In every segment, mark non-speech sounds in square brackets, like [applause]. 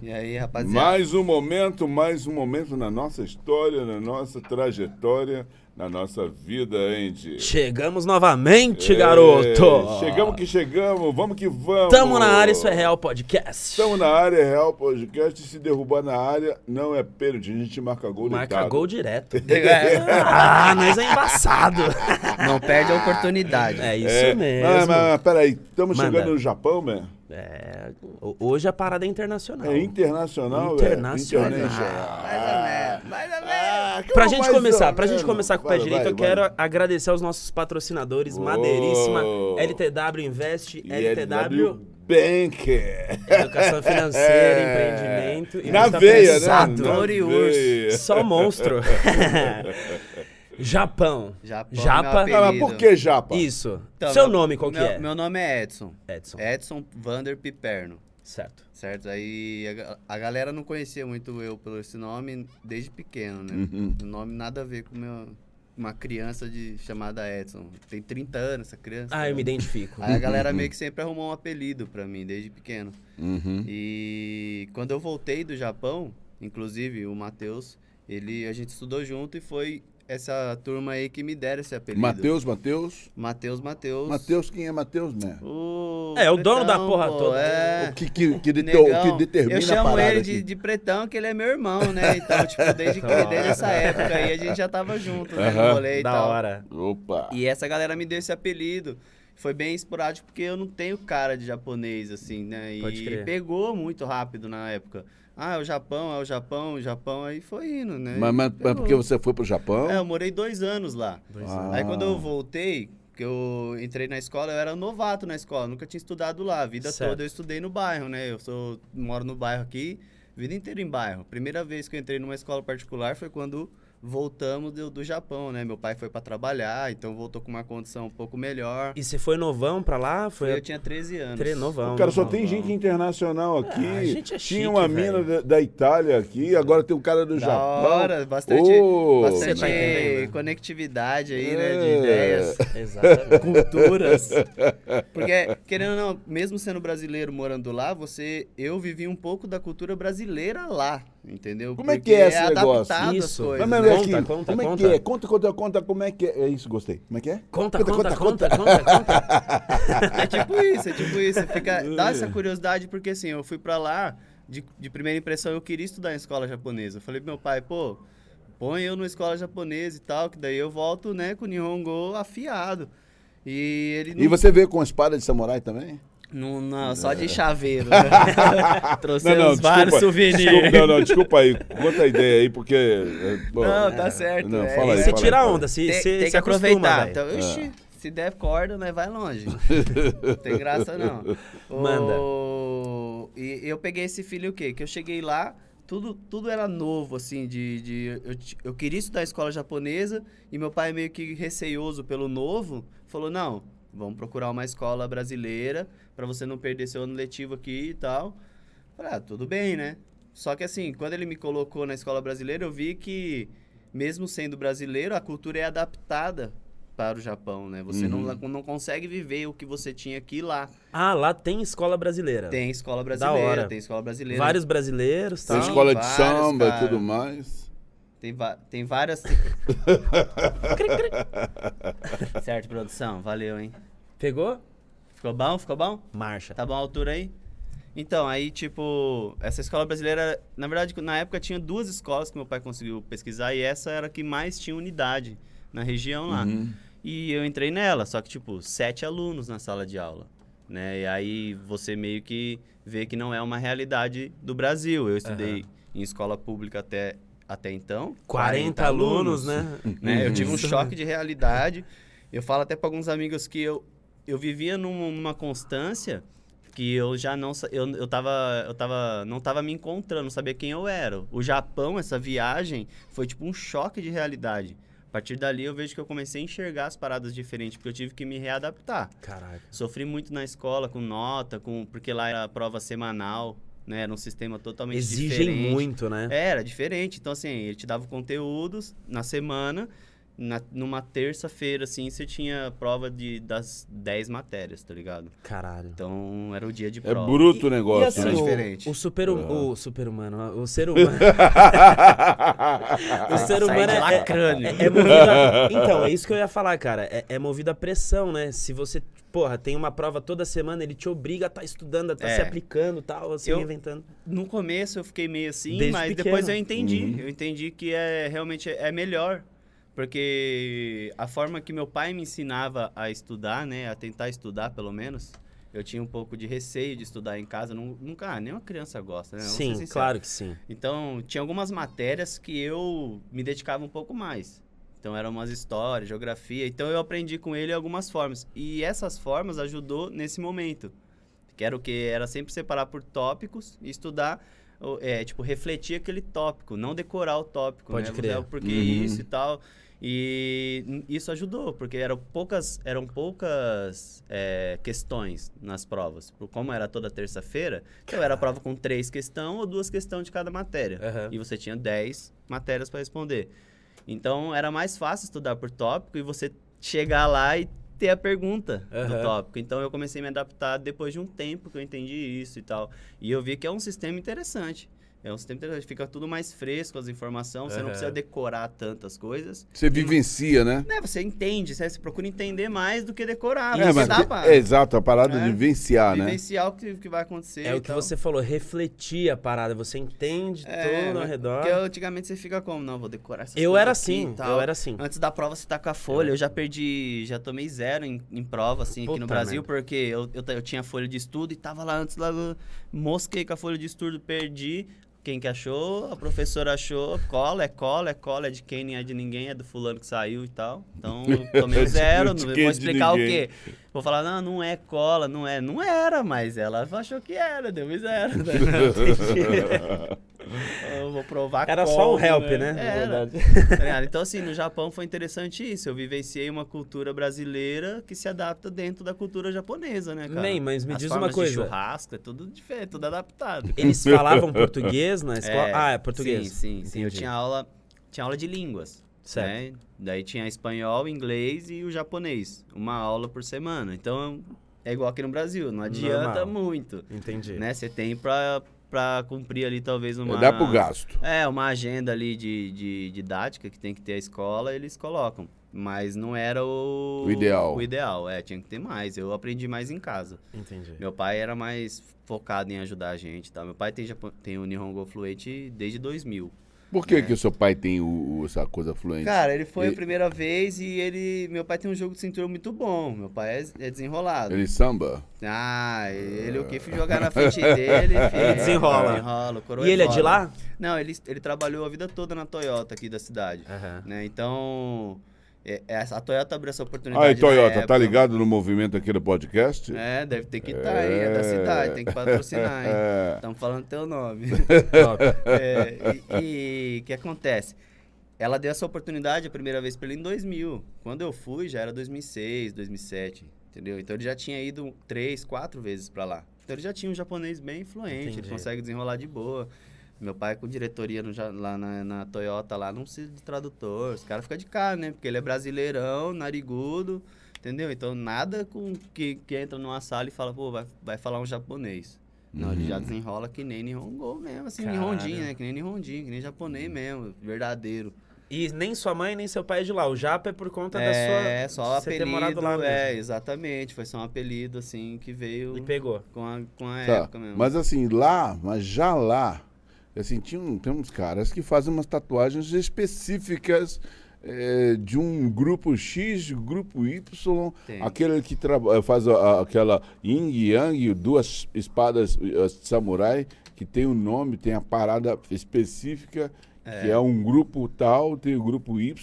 E aí, rapaziada? Mais um momento, mais um momento na nossa história, na nossa trajetória, na nossa vida, Andy. Chegamos novamente, É, garoto! Chegamos que chegamos, vamos que vamos. Tamo na área, isso é Real Podcast. Estamos na área, é Real Podcast. Se derrubar na área, não é pênalti, a gente marca gol Marca deitado. gol direto. [laughs] É, ah, mas é embaçado. Não perde a oportunidade. É isso É, mesmo. Mas, mas peraí, estamos chegando no Japão, man? É, ho- hoje a parada é internacional. É internacional, velho? Internacional. Internacional. Mais ou menos, mais ou menos. Ah, Pra gente começar, pra gente começar com o pé Vai, direito, vai, eu quero vai. agradecer aos nossos patrocinadores, Uou. Madeiríssima, LTW Invest, E LTW Bank. Educação [laughs] Financeira, Empreendimento e Na muita veia, né? Exato. E urso. Só monstro. [laughs] Japão. Japão, Japa. meu Ah, mas por que Japa? Isso. Então, Seu meu- nome qual que meu, é? Meu nome é Edson. Edson. Edson Vander Piperno. Certo. Certo? Aí a, a galera não conhecia muito eu pelo esse nome desde pequeno, né? Uhum. O nome nada a ver com meu, uma criança de chamada Edson. Tem 30 anos essa criança. Ah, eu me identifico. Aí a galera meio que sempre arrumou um apelido pra mim desde pequeno. Uhum. E quando eu voltei do Japão, inclusive o Matheus, ele a gente estudou junto e foi essa turma aí que me deram esse apelido. Matheus, Matheus. Matheus, Matheus. Matheus, quem é Matheus, né? O É, o dono da porra pô, toda. É. O que, que, que, deter- Negão. o que determina Eu chamo ele aqui. de, de pretão, que ele é meu irmão, né? Então, tipo, [laughs] desde, que, desde essa época aí a gente já tava junto, né? No rolê e Da tal. hora. Opa. E essa galera me deu esse apelido. Foi bem esporádico porque eu não tenho cara de japonês, assim, né? Pode E crer. pegou muito rápido na época. Ah, é o Japão, é o Japão, o Japão, aí foi indo, né? Mas, mas- mas porque você foi pro Japão? É, eu morei dois anos lá. Dois Ah. anos. Aí quando eu voltei, que eu entrei na escola, eu era novato na escola, nunca tinha estudado lá. A vida Certo. toda eu estudei no bairro, né? Eu sou, moro no bairro aqui, vida inteira em bairro. Primeira vez que eu entrei numa escola particular foi quando voltamos do, do Japão, né? Meu pai foi pra trabalhar, então voltou com uma condição um pouco melhor. E você foi novão pra lá? Foi eu tinha 13 anos. tre- novão. O cara só novão. tem gente internacional aqui. Ah, a gente é Tinha chique, uma velho. mina da, da Itália aqui, agora tem um cara do Da Japão. hora, bastante, Você bastante tá conectividade aí, né? De É. ideias. Exatamente. [laughs] culturas. Porque, querendo ou não, mesmo sendo brasileiro morando lá, você. Eu vivi um pouco da cultura brasileira lá, entendeu? Como é Porque que é esse negócio? adaptado às Isso. coisas, Mas, mas, né? Conta, aqui, conta, como é conta. que é? Conta, conta, conta como é que é. É isso, gostei. Como é que é? Conta, Conta, conta, conta, conta, conta, conta. [laughs] É tipo isso, é tipo isso. Fica, [laughs] dá essa curiosidade, porque assim, eu fui pra lá, de, de primeira impressão, eu queria estudar em escola japonesa. Eu falei pro meu pai, pô, põe eu numa escola japonesa e tal, que daí eu volto, né, com o Nihongo afiado. E ele não E você veio com espada de samurai também? Não, não, só de chaveiro. né? [laughs] Trouxemos desculpa, vários souvenirs. desculpa, não, não, desculpa aí. Conta a ideia aí, porque... é, bom, Não, tá certo. Não, é. fala aí, Você fala tira aí, onda, se, Tem, se, tem se que aproveitar. Então, ixi, se der corda, né, vai longe. Não tem graça, não. [laughs] Manda. O- E eu peguei esse filho o quê? Que eu cheguei lá, tudo, tudo era novo, assim, de... de eu, eu queria estudar escola japonesa e meu pai meio que receioso pelo novo, falou, não, vamos procurar uma escola brasileira pra você não perder seu ano letivo aqui e tal. Falei, ah, tudo bem, né? Só que assim, quando ele me colocou na escola brasileira, eu vi que, mesmo sendo brasileiro, a cultura é adaptada para o Japão, né? Você não, não consegue viver o que você tinha aqui lá. Ah, lá tem escola brasileira. Tem escola Da brasileira, hora. tem escola brasileira. Vários brasileiros, Tem tal. Sim. escola de vários, samba e tudo mais. Tem, tem várias... [laughs] certo, produção. Valeu, hein? Pegou? Ficou bom? Ficou bom? Marcha. Tá bom a altura aí? Então, aí, tipo, essa escola brasileira, na verdade, na época tinha duas escolas que meu pai conseguiu pesquisar e essa era a que mais tinha unidade na região lá. Uhum. E eu entrei nela, só que, tipo, sete alunos na sala de aula, né? E aí você meio que vê que não é uma realidade do Brasil. Eu estudei em escola pública até, até então. 40 alunos, né? né? Eu tive um choque de realidade. Eu falo até para alguns amigos que eu, eu vivia numa, constância que eu já não eu, eu tava eu tava não tava me encontrando, não sabia quem eu era. O Japão, essa viagem foi tipo um choque de realidade. A partir dali eu vejo que eu comecei a enxergar as paradas diferentes, porque eu tive que me readaptar. Caraca. Sofri muito na escola com nota, com porque lá era prova semanal, né? Era um sistema totalmente Exigem diferente. muito, né? É, Era diferente. Então, assim, ele te dava conteúdos na semana na, numa terça-feira, assim, você tinha prova de, das 10 matérias, tá ligado? Caralho. Então era o dia de É prova. bruto o E negócio, assim, Era né? o, diferente. o super hum- Ah. o super humano, o ser humano, [laughs] o ser humano é, lacrânio. é, é movido a, então, é isso que eu ia falar, cara, é, é movido a pressão, né? Se você, porra, tem uma prova toda semana, ele te obriga a estar estudando, a estar É. se aplicando, tal, se Eu- reinventando. No começo eu fiquei meio assim, Desde mas pequeno. depois eu entendi. Uhum. Eu entendi que é realmente é melhor. Porque a forma que meu pai me ensinava a estudar, né? A tentar estudar, pelo menos. Eu tinha um pouco de receio de estudar em casa. nu- Nunca, ah, nenhuma criança gosta, né? Sim, claro que sim. Então, tinha algumas matérias que eu me dedicava um pouco mais. Então, eram umas histórias, geografia. Então, eu aprendi com ele algumas formas. E essas formas ajudou nesse momento. Que era o que? Era sempre separar por tópicos e estudar, é, tipo, refletir aquele tópico, não decorar o tópico, Pode né? crer. Você, "Ah, Por que Uhum. isso e tal. E isso ajudou, porque eram poucas, eram poucas é, questões nas provas. Por- Como era toda terça-feira, então era prova com três questões ou duas questões de cada matéria. Aham. E você tinha 10 matérias para responder. Então era mais fácil estudar por tópico e você chegar lá e ter a pergunta do Aham. tópico. Então eu comecei a me adaptar depois de um tempo que eu entendi isso e tal. E eu vi que é um sistema interessante. É um sistema interessante, fica tudo mais fresco as informações, você não precisa decorar tantas coisas. Você vivencia, né? Né, você entende, você procura entender mais do que decorar. É, mas dá pra é exato, a parada É. de vivenciar, né? vivenciar o que, que vai acontecer. É o que tal. você falou, refletir a parada, você entende É, tudo ao mas- redor. Porque antigamente você fica como? Não, vou decorar essas Eu era assim, eu era assim. Antes da prova você tá com a folha, eu já perdi, já tomei zero em, em prova, assim, aqui no Puta Brasil, merda. porque eu, eu, eu tinha folha de estudo e tava lá antes, lá, mosquei com a folha de estudo, perdi. Quem que achou? A professora achou, cola, é cola, é cola, é de quem, nem é de ninguém, é do fulano que saiu e tal. Então, [laughs] tomei De zero, não vou explicar o quê? Vou falar, não, não é cola, não é. Não era, mas ela achou que era, deu zero. né? [laughs] Eu vou provar Era só como, um help, né? Na Era. verdade. Tá? Então, assim, no Japão foi interessante isso. Eu vivenciei uma cultura brasileira que se adapta dentro da cultura japonesa, né, cara? Nem, mas me As diz uma coisa. churrasco, é tudo diferente, tudo adaptado. Eles falavam [laughs] português na escola? É, ah, é português. Sim, sim, sim. Eu tinha aula, tinha aula de línguas. Certo. né? Daí tinha espanhol, inglês e o japonês. Uma aula por semana. Então, é igual aqui no Brasil. Não adianta Normal. muito. Entendi. Né? Você tem pra, pra cumprir ali talvez uma... Dá pro gasto. É, uma agenda ali de, de didática que tem que ter a escola, eles colocam. Mas não era o... O ideal. O ideal, é, tinha que ter mais. Eu aprendi mais em casa. Entendi. Meu pai era mais focado em ajudar a gente, tá? Meu pai tem, Japo- tem o Nihongo Fluente desde 2000. Por que, que o seu pai tem o, o- essa coisa fluente? É. Cara, ele foi E- a primeira vez e ele... Meu pai tem um jogo de cintura muito bom. Meu pai é, é desenrolado. Ele samba? Ah, ele o que fui jogar na frente dele, [laughs] filho, Ele desenrola. E ele é de lá? Não, ele, ele trabalhou a vida toda na Toyota aqui da cidade. Aham. né? Então, é- essa- a Toyota abriu essa oportunidade. Aí, Toyota, tá ligado no movimento aqui do podcast? É, deve ter que estar aí, é da cidade, tem que patrocinar, hein? [laughs] É. Estamos falando teu nome. [laughs] [laughs] É, e o que acontece? Ela deu essa oportunidade a primeira vez pra ele em 2000. Quando eu fui, já era 2006, 2007, entendeu? Então ele já tinha ido três, quatro vezes pra lá. Então ele já tinha um japonês bem fluente, Entendi. ele consegue desenrolar de boa. Meu pai com diretoria no lá na, na Toyota, lá não precisa de tradutor. Os caras ficam de cara, né? Porque ele é brasileirão, narigudo, entendeu? Então nada com que, que entra numa sala e fala, pô, vai, vai falar um japonês. Não, ele já desenrola que nem Nihongo mesmo, assim, Caralho. Nihondinho, né? Que nem Nihondinho, que nem japonês mesmo, verdadeiro. E nem sua mãe, nem seu pai é de lá. O Japa é por conta da É, sua. só o você ter apelido, morado lá mesmo. é, exatamente. Foi só um apelido, assim, que veio E pegou. com a, com a Tá, época mesmo. Mas assim, lá, mas já lá, assim, tinha um- tem uns caras que fazem umas tatuagens específicas eh, de um grupo X, grupo Y, aquele que traba- faz a- aquela yin yang, duas espadas eh, samurai, que tem o nome, tem a parada específica, que é um grupo tal, tem o grupo Y.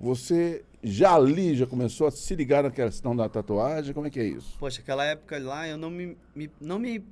Você já ali, já começou a se ligar na questão da tatuagem? Como é que é isso? Poxa, aquela época lá eu não me, me- não me,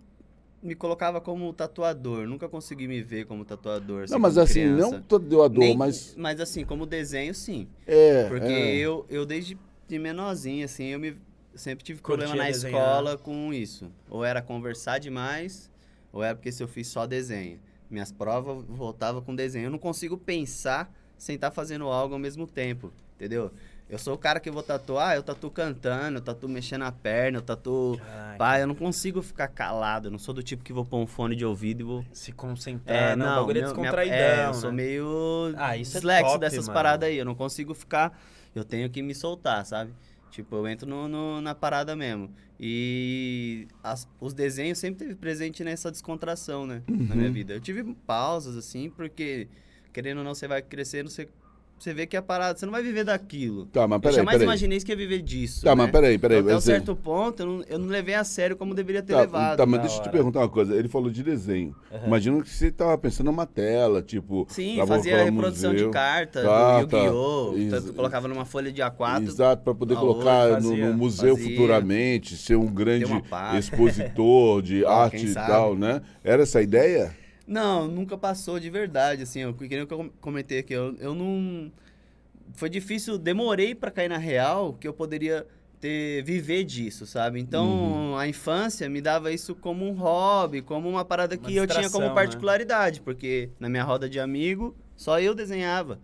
me colocava como tatuador. Nunca consegui me ver como tatuador. não, mas assim, criança. não tatuador, Nem- mas... Mas assim, como desenho, sim. É, Porque é. eu, eu desde de menorzinho, assim, eu me sempre tive Curtia problema na desenhar. escola com isso. Ou era conversar demais, ou era porque se eu fiz só desenho. Minhas provas voltava com desenho. Eu não consigo pensar sem estar fazendo algo ao mesmo tempo. entendeu? Eu sou o cara que vou tatuar, eu tatuo cantando, eu tatuo mexendo a perna, eu tatuo... Caralho. Pai, eu não consigo ficar calado, eu não sou do tipo que vou pôr um fone de ouvido e vou... Se concentrar, É, não, não, o bagulho é minha- descontraidão, é, eu né? sou meio Ah, isso é dislexo top, dessas mano. paradas aí, eu não consigo ficar, eu tenho que me soltar, sabe? Tipo, eu entro no, no- na parada mesmo. E as- os desenhos sempre teve presente nessa descontração, né? Na minha vida. Eu tive pausas, assim, porque, querendo ou não, você vai crescendo, você, você vê que a parada, você não vai viver daquilo. Tá, mas eu peraí, jamais peraí. imaginei que ia viver disso. Tá, né? mas peraí, peraí. Até um você- certo ponto, eu não, eu não levei a sério como deveria ter Tá, levado. tá, mas deixa eu te perguntar uma coisa. Ele falou de desenho. Imagina que você tava pensando numa tela, tipo. Sim, fazia no reprodução museu. de carta Tá, do tá. Yu-Gi-Oh! Ex- colocava numa folha de A4. Exato, para poder a colocar outra no, fazia- no museu fazia. futuramente, ser um grande [laughs] expositor de arte e tal, né? Era essa a ideia? Não, nunca passou de verdade, assim, eu, que nem eu com- comentei aqui, eu, eu não... Foi difícil, demorei pra cair na real que eu poderia ter, viver disso, sabe? Então, Uhum. a infância me dava isso como um hobby, como uma parada Uma que eu tinha como né? particularidade, porque na minha roda de amigo, só eu desenhava.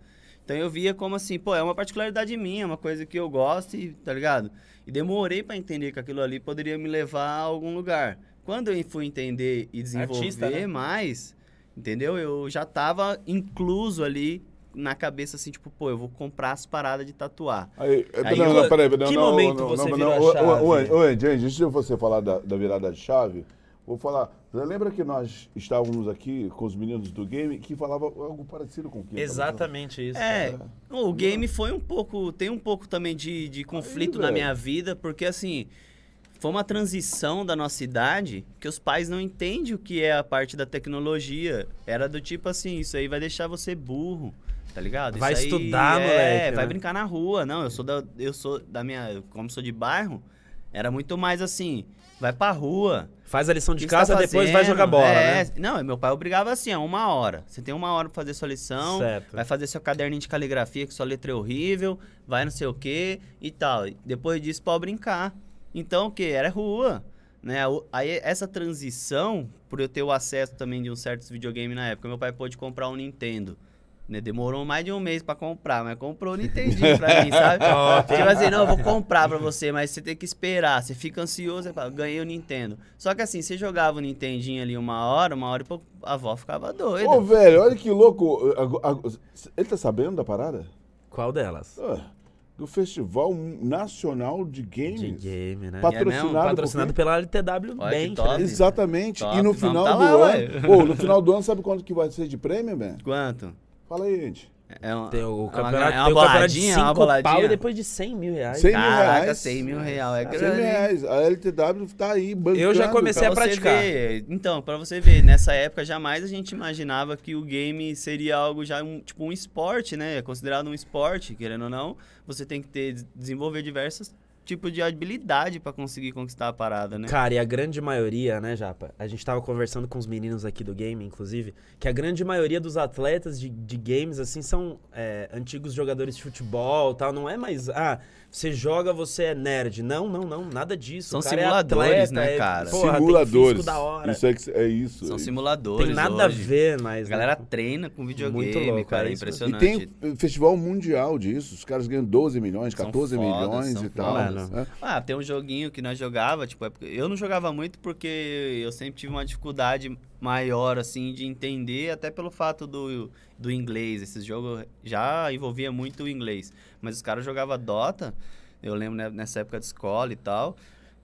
Então eu via como assim, pô, é uma particularidade minha, uma coisa que eu gosto e, tá ligado? E demorei pra entender que aquilo ali poderia me levar a algum lugar. Quando eu fui entender e desenvolver Artista, né? mais, entendeu? Eu já tava incluso ali na cabeça assim, tipo, pô, eu vou comprar as paradas de tatuar. Aí, Aí não, eu- não, peraí, não, que não, momento não, você não, virou não, a chave? ô, Andy, ô, Andy, antes de você falar da, da virada de chave, vou falar. Você lembra que nós estávamos aqui com os meninos do game que falava algo parecido com o que? Exatamente isso. É, cara. o game foi um pouco, tem um pouco também de, de conflito na velho. minha vida, porque assim, foi uma transição da nossa idade que os pais não entendem o que é a parte da tecnologia. Era do tipo assim, isso aí vai deixar você burro, tá ligado? Vai Isso estudar, é, moleque, vai né? brincar na rua. Não, eu sou da, eu sou da minha, como sou de bairro, era muito mais assim, vai pra rua. Faz a lição de casa, tá depois vai jogar bola, é, né? Não, meu pai obrigava assim, a uma hora. Você tem uma hora pra fazer sua lição, Certo. vai fazer seu caderninho de caligrafia, que sua letra é horrível, vai não sei o quê e tal. Depois disso, pode brincar. Então, o quê? Era rua. Né? Aí, essa transição, por eu ter o acesso também de um certos videogame na época, meu pai pôde comprar um Nintendo. Né? Demorou mais de um mês pra comprar, mas comprou o Nintendinho pra mim, [laughs] sabe? tipo assim, não, eu vou comprar pra você, mas você tem que esperar. Você fica ansioso, fala, ganhei o Nintendo. Só que assim, você jogava o Nintendinho ali uma hora, uma hora e pouco, a avó ficava doida. Ô, velho, olha que louco. Ele tá sabendo da parada? Qual delas? Ah, do Festival Nacional de Games. De game, né? Pat- É mesmo? patrocinado Patrocinado pela LTW Olha Bank, top. né? Exatamente. Top, E no final tá do lá, ano. ué. Pô, no final do ano, sabe quanto que vai ser de prêmio, man? Quanto? Fala aí, gente. É um, Tem o é uma- campeonato, é tem uma o campeonato de boladinha, é uma 5 pau boladinha. e depois de 100 mil reais. 100 mil Caraca, reais. 100 mil real, é 100 grande. mil reais. A LTW tá aí bancando. Eu já comecei a Pra você praticar. ver, então, pra você ver, nessa época jamais a gente imaginava que o game seria algo já um, tipo um esporte, né? É considerado um esporte, querendo ou não. Você tem que ter desenvolver diversos tipos de habilidade pra conseguir conquistar a parada, né? Cara, e a grande maioria, né, Japa? A gente tava conversando com os meninos aqui do game, inclusive, que a grande maioria dos atletas de, de games, assim, são é, antigos jogadores de futebol tal. Não é mais, ah, você joga, você é nerd. Não, não, não, nada disso. São O cara é simuladores, atleta, né, é, cara? porra, tem Simuladores. físico da hora. Isso é, que- é isso. São é isso. simuladores. Tem nada hoje. a ver, mas... A galera né? treina com videogame, Muito louco, cara. É isso- E impressionante. tem festival mundial disso. Os caras ganham 12 milhões, São 14 fodas, milhões são e tal. Fodas. né? Ah, tem um joguinho que nós jogava, tipo, é eu não jogava muito porque eu sempre tive uma dificuldade maior, assim, de entender, até pelo fato do, do inglês. Esse jogo já envolvia muito o inglês. Mas os caras jogavam Dota, eu lembro né, nessa época de escola e tal,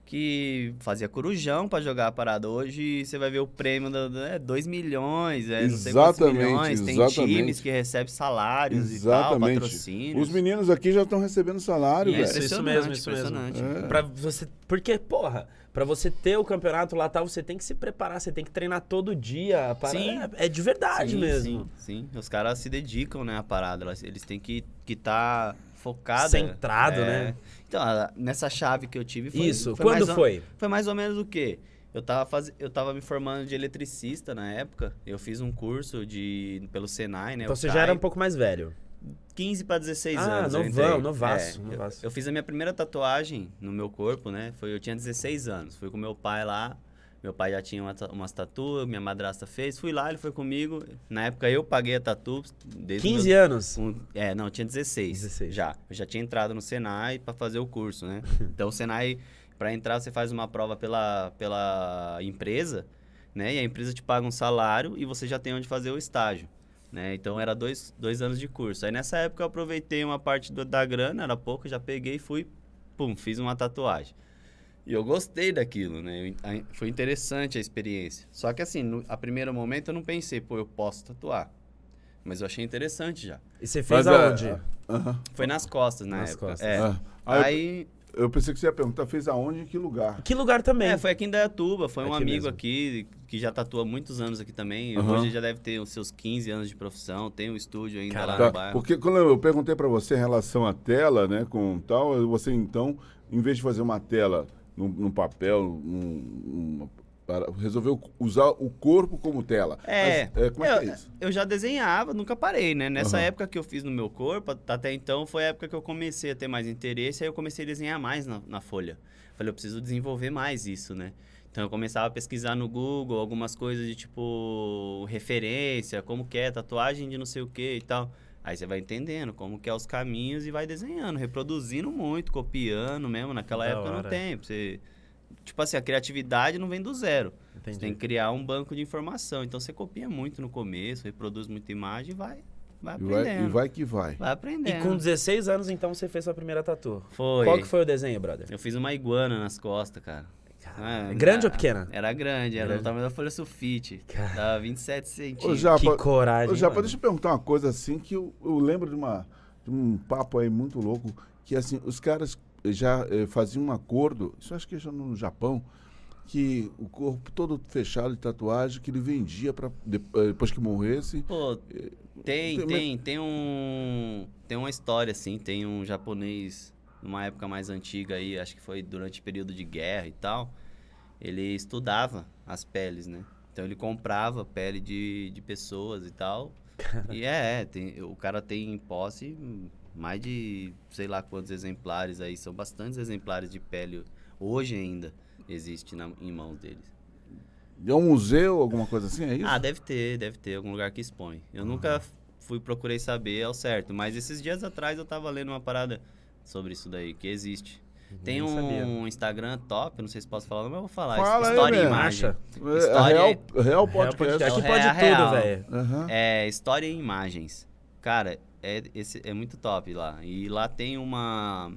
que fazia corujão pra jogar a parada. Hoje você vai ver o prêmio da é 2 milhões, é não sei quantos Exatamente, milhões. Tem exatamente. times que recebem salários e tal, Exatamente. patrocínios. Os meninos aqui já estão recebendo salário, é Isso, velho. isso mesmo, isso impressionante, mesmo. impressionante. É. Pra você. Porque, porra, pra você ter o campeonato lá tal, você tem que se preparar, você tem que treinar todo dia. a parada Sim. É, é de verdade Sim, mesmo. Sim, sim. Os caras se dedicam, né, à parada. Eles têm que estar que tá focado. Centrado, é. né? Então, nessa chave que eu tive foi. Isso, foi quando mais ou- foi? Foi mais ou menos o quê? Eu tava, faz... eu tava me formando de eletricista na época. Eu fiz um curso de pelo Senai, né? Então você CAI. já era um pouco mais velho. 15 para 16 Ah, anos. eu novão, novaço, É, eu- novaço. Eu, fiz a minha primeira tatuagem no meu corpo, né? Foi, eu tinha 16 anos. Fui com meu pai lá. Meu pai já tinha uma, umas tatu, minha madrasta fez. Fui lá, ele foi comigo. Na época eu paguei a tatu. Desde 15 meus- anos. um- é, não, tinha 16. 16. Já. Eu já tinha entrado no Senai para fazer o curso, né? [laughs] então, o Senai, para entrar, você faz uma prova pela, pela empresa, né? E a empresa te paga um salário e você já tem onde fazer o estágio. Né? Então, era dois, dois anos de curso. Aí, nessa época, eu aproveitei uma parte do- da grana, era pouco, já peguei e fui, pum, fiz uma tatuagem. E eu gostei daquilo, né? Eu- a- Foi interessante a experiência. Só que, assim, no, a primeiro momento, eu não pensei, pô, eu posso tatuar. Mas eu achei interessante já. E você fez Mas, é, aonde? aham. Foi nas costas, na Nas época. costas. É. Ah, aí eu- Eu pensei que você ia perguntar, fez aonde e em que lugar? Que lugar também? é, foi aqui em Dayatuba. Foi um Aqui amigo mesmo. aqui que já tatua há muitos anos aqui também. Aham. Hoje já deve ter os seus 15 anos de profissão. Tem um estúdio ainda Caraca. lá no bairro. porque quando eu perguntei para você em relação à tela, né, com tal, você então, em vez de fazer uma tela num, num papel, num- num- para- resolveu usar o corpo como tela. É, Mas, como é eu, que é isso? eu já desenhava, nunca parei, né? Nessa Aham. época que eu fiz no meu corpo, at- até então foi a época que eu comecei a ter mais interesse, aí eu comecei a desenhar mais na, na folha. Falei, eu preciso desenvolver mais isso, né? Então eu começava a pesquisar no Google algumas coisas de tipo referência, como que é tatuagem de não sei o que e tal. Aí você vai entendendo como que é os caminhos e vai desenhando, reproduzindo muito, copiando mesmo. Naquela Da época hora. não tem. Você... Tipo assim, a criatividade não vem do zero. Você Entendi. tem que criar um banco de informação. Então você copia muito no começo, reproduz muita imagem e vai, vai E vai, aprendendo. e vai que vai. Vai E aprendendo. com 16 anos, então, você fez sua primeira tatu. Foi. Qual que foi o desenho, brother? Eu fiz uma iguana nas costas, cara. Ah, grande ah, ou pequena? Era grande, era Grande. do tamanho da folha sulfite. [laughs] Cara. Dava 27 Ô, centímetros. Japa, Que coragem, ô, Japa, deixa eu perguntar uma coisa assim que eu, eu lembro de, uma, de um papo aí muito louco, que assim, os caras já eh, faziam um acordo, isso acho que já no Japão, que o corpo todo fechado de tatuagem, que ele vendia para depois que morresse. Pô, tem, Tem- tem, tem um. Tem uma história, assim, tem um japonês, numa época mais antiga aí, acho que foi durante o período de guerra e tal. Ele estudava as peles, né? Então ele comprava pele de, de pessoas e tal. E é, é, tem, o cara tem em posse mais de sei lá quantos exemplares aí, são bastantes exemplares de pele hoje ainda existe na, em mãos deles. É um museu, alguma coisa assim, é isso? Ah, deve ter, deve ter algum lugar que expõe. Eu nunca fui procurei saber ao certo, mas esses dias atrás eu tava lendo uma parada sobre isso daí, que existe. Tem Nem sabia. um Instagram top, não sei se posso falar, mas eu vou falar. Fala aí, História e mesmo. Imagem. Acha? É, História- real, real Real podcast. podcast. Aqui É pode a real. tudo, velho. Aham. É História e Imagens. Cara, é, esse, é muito top lá. E lá tem uma,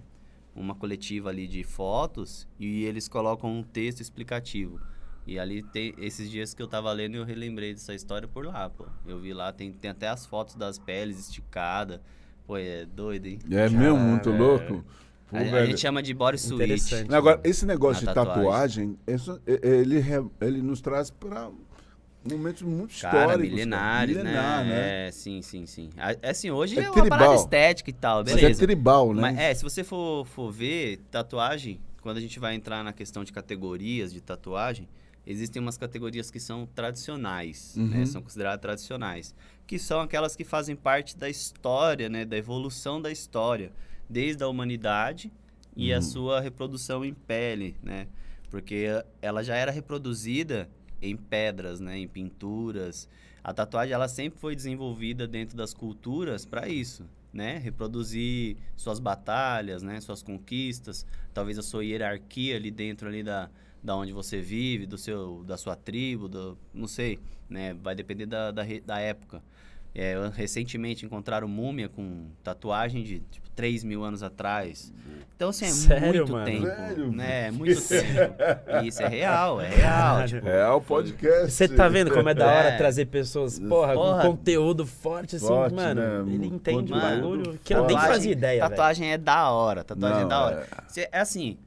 uma coletiva ali de fotos e eles colocam um texto explicativo. E ali tem esses dias que eu tava lendo eu relembrei dessa história por lá, pô. Eu vi lá, tem, tem até as fotos das peles esticadas. Pô, é doido, hein? É mesmo, muito é. louco. Pô, A, a gente chama de body. Interessante. Agora, esse negócio de tatuagem. tatuagem, isso, ele, ele nos traz para momentos muito Cara, históricos. milenares, Milenar, né? É, sim, sim, sim. É assim, hoje É é, uma tribal. parada estética e tal, Mas beleza. é tribal, né? Mas, é, se você for, for ver tatuagem, quando a gente vai entrar na questão de categorias de tatuagem, existem umas categorias que são tradicionais, Uhum. né? São consideradas tradicionais. Que são aquelas que fazem parte da história, né? Da evolução da história. Desde a humanidade e Uhum. a sua reprodução em pele, né? Porque ela já era reproduzida em pedras, né? Em pinturas. A tatuagem, ela sempre foi desenvolvida dentro das culturas para isso, né? Reproduzir suas batalhas, né? Suas conquistas, talvez a sua hierarquia ali dentro ali da, da onde você vive, do seu, da sua tribo, do, não sei, né? Vai depender da, da, da época. É, eu recentemente encontraram múmia com tatuagem de tipo 3 mil anos atrás. Então, assim, é Sério, muito mano? tempo. Sério? Né? É muito tempo. Isso é real, é real. Tipo, É o podcast. Você tá vendo como é da hora É. trazer pessoas, porra, Porra. com conteúdo forte, assim, Forte, mano. né? Ele entende o Mano, bagulho que eu nem fazia ideia. Tatuagem é da hora, tatuagem Não, é da hora. é. Cê- É assim,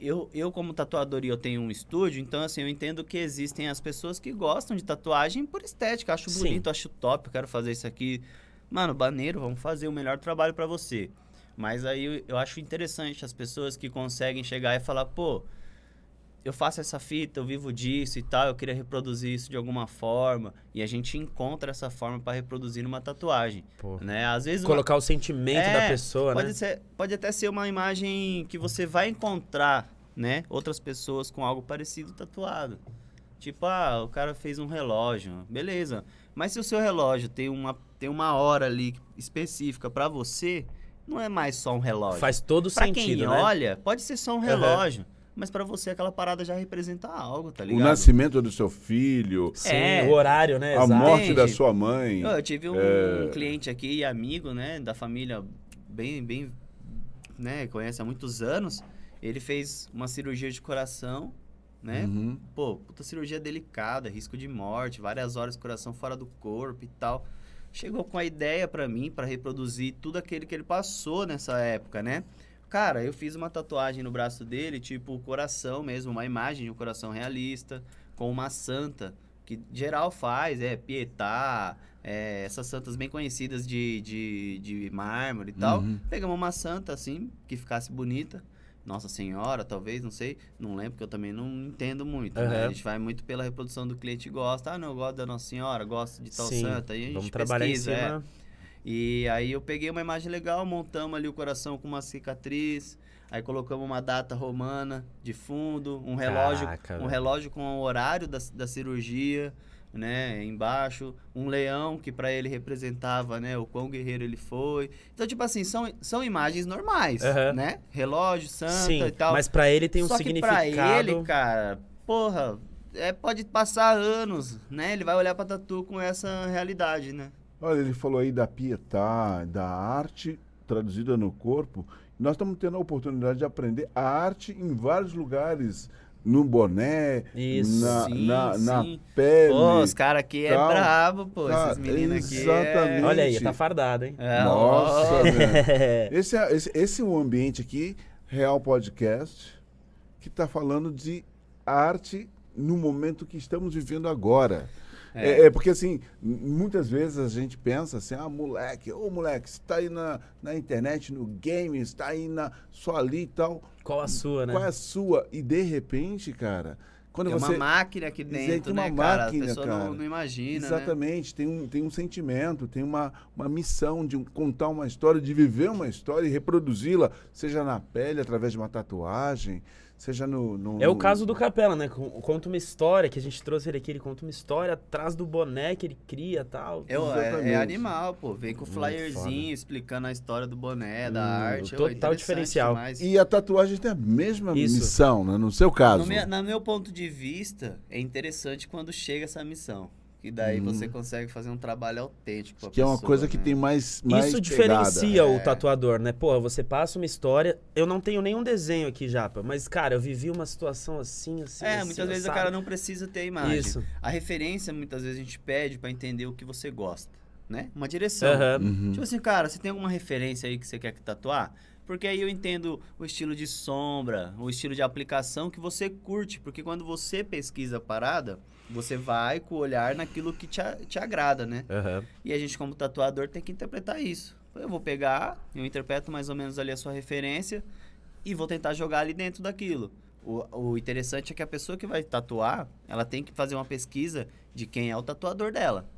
eu, eu como tatuador e eu tenho um estúdio, então assim, eu entendo que existem as pessoas que gostam de tatuagem por estética, acho Sim. bonito, acho top, eu quero fazer isso aqui. Mano, baneiro, vamos fazer o melhor trabalho pra você. Mas aí eu, eu acho interessante as pessoas que conseguem chegar e falar, pô, eu faço essa fita, eu vivo disso e tal, eu queria reproduzir isso de alguma forma. E a gente encontra essa forma pra reproduzir numa tatuagem, Pô. né? Às vezes uma- Colocar o sentimento da é, pessoa, pode né? Ser, pode até ser uma imagem que você vai encontrar, né? Outras pessoas com algo parecido tatuado. Tipo, ah, o cara fez um relógio, beleza. Mas se o seu relógio tem uma, tem uma hora ali específica pra você, não é mais só um relógio. Faz todo pra sentido, quem né? olha, pode ser só um relógio. Mas pra você aquela parada já representa algo, tá O ligado? nascimento do seu filho, Sim, É. o horário, né? a Exato. morte da sua mãe. Eu, eu tive um É. cliente aqui, amigo, né, da família, bem, bem, né, conhece há muitos anos. Ele fez uma cirurgia de coração, né? Uhum. Pô, puta cirurgia delicada, risco de morte, várias horas de coração fora do corpo e tal. Chegou com a ideia pra mim, pra reproduzir tudo aquele que ele passou nessa época, né? Cara, eu fiz uma tatuagem no braço dele, tipo coração mesmo, uma imagem de um coração realista, com uma santa, que geral faz, é Pietá, é, essas santas bem conhecidas de, de, de mármore e tal. Uhum. Pegamos uma santa, assim, que ficasse bonita. Nossa Senhora, talvez, não sei. Não lembro, porque eu também não entendo muito. né? Aham. A gente vai muito pela reprodução do cliente e gosta. Ah, não, eu gosto da Nossa Senhora, gosto de tal Sim, santa. Aí a gente Vamos trabalhar em pesquisa, é. E aí eu peguei uma imagem legal, montamos ali o coração com uma cicatriz. Aí colocamos uma data romana de fundo, um relógio, Caraca, um relógio com o horário da, da cirurgia, né, embaixo, um leão que pra ele representava, né, o quão guerreiro ele foi. Então, tipo assim, são, são imagens normais, Aham. né? Relógio, santa Sim, e tal. mas pra ele tem um Só que significado. pra ele, cara, porra, é, pode passar anos, né? Ele vai olhar pra tatu com essa realidade, né? Olha, ele falou aí da pietá, da arte traduzida no corpo. Nós estamos tendo a oportunidade de aprender a arte em vários lugares. No boné, Isso. na, Sim, na, na sim. pele. Pô, os caras aqui é tal. brabo, pô. Tá, esses meninos aqui. exatamente. É... Olha aí, tá fardado, hein? É, Nossa, velho. [laughs] Esse é, esse, esse é um ambiente aqui, Real Podcast, que está falando de arte no momento que estamos vivendo agora. É. É. é porque, assim, muitas vezes a gente pensa assim, ah, moleque, ô moleque, você está aí na, na internet, no game, está aí na, só ali e tal. Qual a sua, né? Qual é a sua? E de repente, cara, quando Tem você... uma máquina aqui dentro, uma né, cara? máquina, a pessoa cara. Não, não imagina, né? Exatamente, tem, um, tem um sentimento, tem uma, uma missão de um- contar uma história, de viver uma história e reproduzi-la, seja na pele, através de uma tatuagem, seja no. no- É o caso do Capela, né? Conta uma história, que a gente trouxe ele aqui, ele conta uma história atrás do boné que ele cria e tal. Eu, é, Exatamente. é animal, pô. Vem com o flyerzinho foda. explicando a história do boné, da Hum, arte. total interessante diferencial. demais. E a tatuagem tem a mesma Isso. missão, né? No seu caso. No meu, no meu ponto de vista, é interessante quando chega essa missão. Que daí Hum. você consegue fazer um trabalho autêntico. pra Que é uma pessoa, coisa que né? tem mais. mais Isso pegada. diferencia o É. tatuador, né? Porra, você passa uma história. Eu não tenho nenhum desenho aqui, Japa, mas, cara, eu vivi uma situação assim, assim. É, assim, muitas vezes o sabe? cara não precisa ter a imagem. Isso. A referência, muitas vezes, a gente pede pra entender o que você gosta, né? Uma direção. Aham. Uhum. Tipo assim, cara, você tem alguma referência aí que você quer que tatuar? Porque aí eu entendo o estilo de sombra, o estilo de aplicação que você curte. Porque quando você pesquisa a parada, você vai com o olhar naquilo que te, te agrada, né? Aham. E a gente, como tatuador, tem que interpretar isso. Eu vou pegar, eu interpreto mais ou menos ali a sua referência e vou tentar jogar ali dentro daquilo. O, o interessante é que a pessoa que vai tatuar, ela tem que fazer uma pesquisa de quem é o tatuador dela,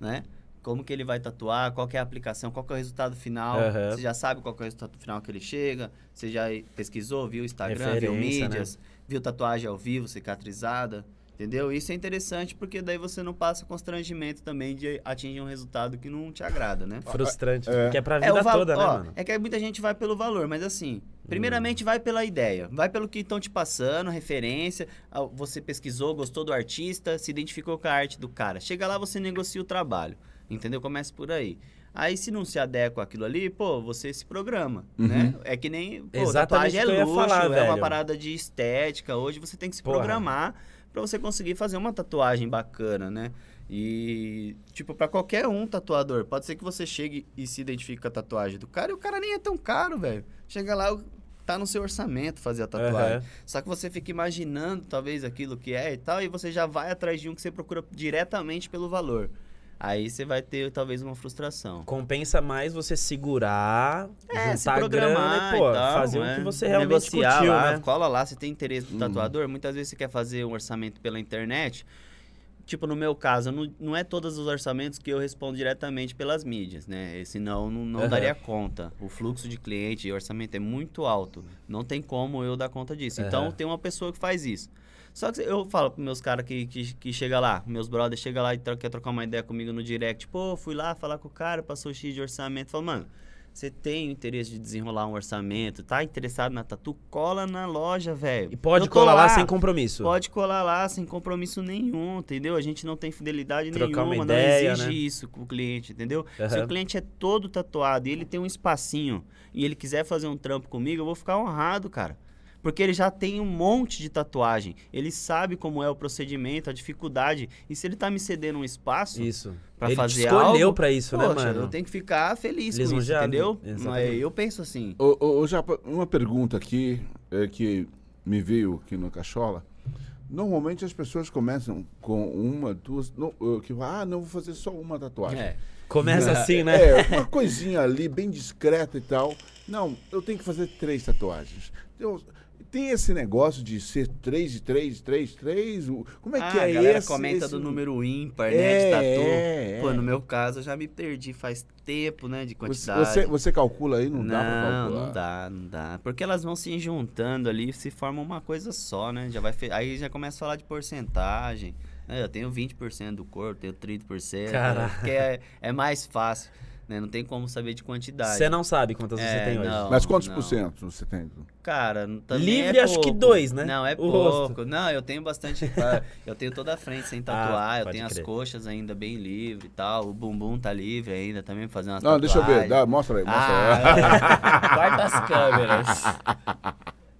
né? Como que ele vai tatuar, qual que é a aplicação, qual que é o resultado final. Aham. Você já sabe qual que é o resultado final que ele chega. Você já pesquisou, viu o Instagram, viu Referência, né? mídias, viu tatuagem ao vivo, cicatrizada. Entendeu? Isso é interessante porque daí você não passa constrangimento também de atingir um resultado que não te agrada, né? Frustrante. É. Que é pra É, vida val- toda, né, ó, mano? É que muita gente vai pelo valor, mas assim, primeiramente vai pela ideia, vai pelo que estão te passando, referência, você pesquisou, gostou do artista, se identificou com a arte do cara. Chega lá, você negocia o trabalho, entendeu? Começa por aí. Aí, se não se adequa àquilo ali, pô, você se programa, Uhum. né? É que nem, pô, Exatamente tatuagem é luxo, falar, é uma parada de estética. Hoje você tem que se Porra. programar pra você conseguir fazer uma tatuagem bacana, né? E, tipo, pra qualquer um tatuador, pode ser que você chegue e se identifique com a tatuagem do cara e o cara nem é tão caro, velho. Chega lá, tá no seu orçamento fazer a tatuagem. Aham. Só que você fica imaginando, talvez, aquilo que é e tal, e você já vai atrás de um que você procura diretamente pelo valor. Aí você vai ter, talvez, uma frustração. Compensa mais você segurar, É, se juntar a grana programar e, pô, e tal, fazer o é. que você realmente Negociar curtiu, lá, né? Cola lá, se tem interesse do Hum. tatuador. Muitas vezes você quer fazer um orçamento pela internet. tipo, no meu caso, não, não é todos os orçamentos que eu respondo diretamente pelas mídias, né? Senão não, não Aham. daria conta. O fluxo de cliente e orçamento é muito alto. Não tem como eu dar conta disso. Então Aham. tem uma pessoa que faz isso. Só que eu falo pros meus caras que, que, que chega lá, meus brothers chegam lá e tro- quer trocar uma ideia comigo no direct. Pô, fui lá falar com o cara, passou X de orçamento. Falo, mano, você tem o interesse de desenrolar um orçamento, tá interessado na tatu? Cola na loja, velho. E pode colar lá sem compromisso. Pode colar lá sem compromisso nenhum, entendeu? A gente não tem fidelidade Trocar uma nenhuma, ideia, não exige né? isso com o cliente, entendeu? Se Aham. o cliente é todo tatuado e ele tem um espacinho e ele quiser fazer um trampo comigo, eu vou ficar honrado, cara. Porque ele já tem um monte de tatuagem. Ele sabe como é o procedimento, a dificuldade. E se ele tá me cedendo um espaço Isso. pra Ele te fazer escolheu algo, pra isso, né, poxa, mano? eu tenho que ficar feliz com isso, Lisonjeado. entendeu? Exatamente. Mas eu penso assim. Ô, ô, ô, Japa, uma pergunta aqui é, que me veio aqui no Cachola. Normalmente as pessoas começam com uma, duas, não, que ah, não vou fazer só uma tatuagem. É. Começa [laughs] assim, né? É, uma coisinha ali, bem discreta e tal. Não, eu tenho que fazer três tatuagens. Eu- tem esse negócio de ser três, de três, três, três. o- Como é ah, que é a galera esse? comenta esse- do número ímpar, É, né, de tatu. é, Pô, é. no meu caso, eu já me perdi faz tempo, né, de quantidade. você, você calcula aí? Não, não, dá pra calcular. não dá, não dá. Porque elas vão se juntando ali e se formam uma coisa só, né? Já vai fe- Aí já começa a falar de porcentagem. É, eu tenho 20% do corpo, tenho 30%. Caraca. Porque é, é mais fácil, né? Não tem como saber de quantidade. Você não sabe quantas você É, tem hoje. não. Mas quantos não. por cento você tem? Cara, Livre, é acho que dois, né? Não, é O pouco. rosto. Não, eu tenho bastante. [laughs] ah, eu tenho toda a frente sem tatuar, eu pode tenho as crer. coxas ainda bem livre e tal. O bumbum tá livre ainda também pra fazer umas Não, deixa eu ver. tatuagens. Dá, mostra aí. Mostra aí. Ah, [laughs] guarda as câmeras.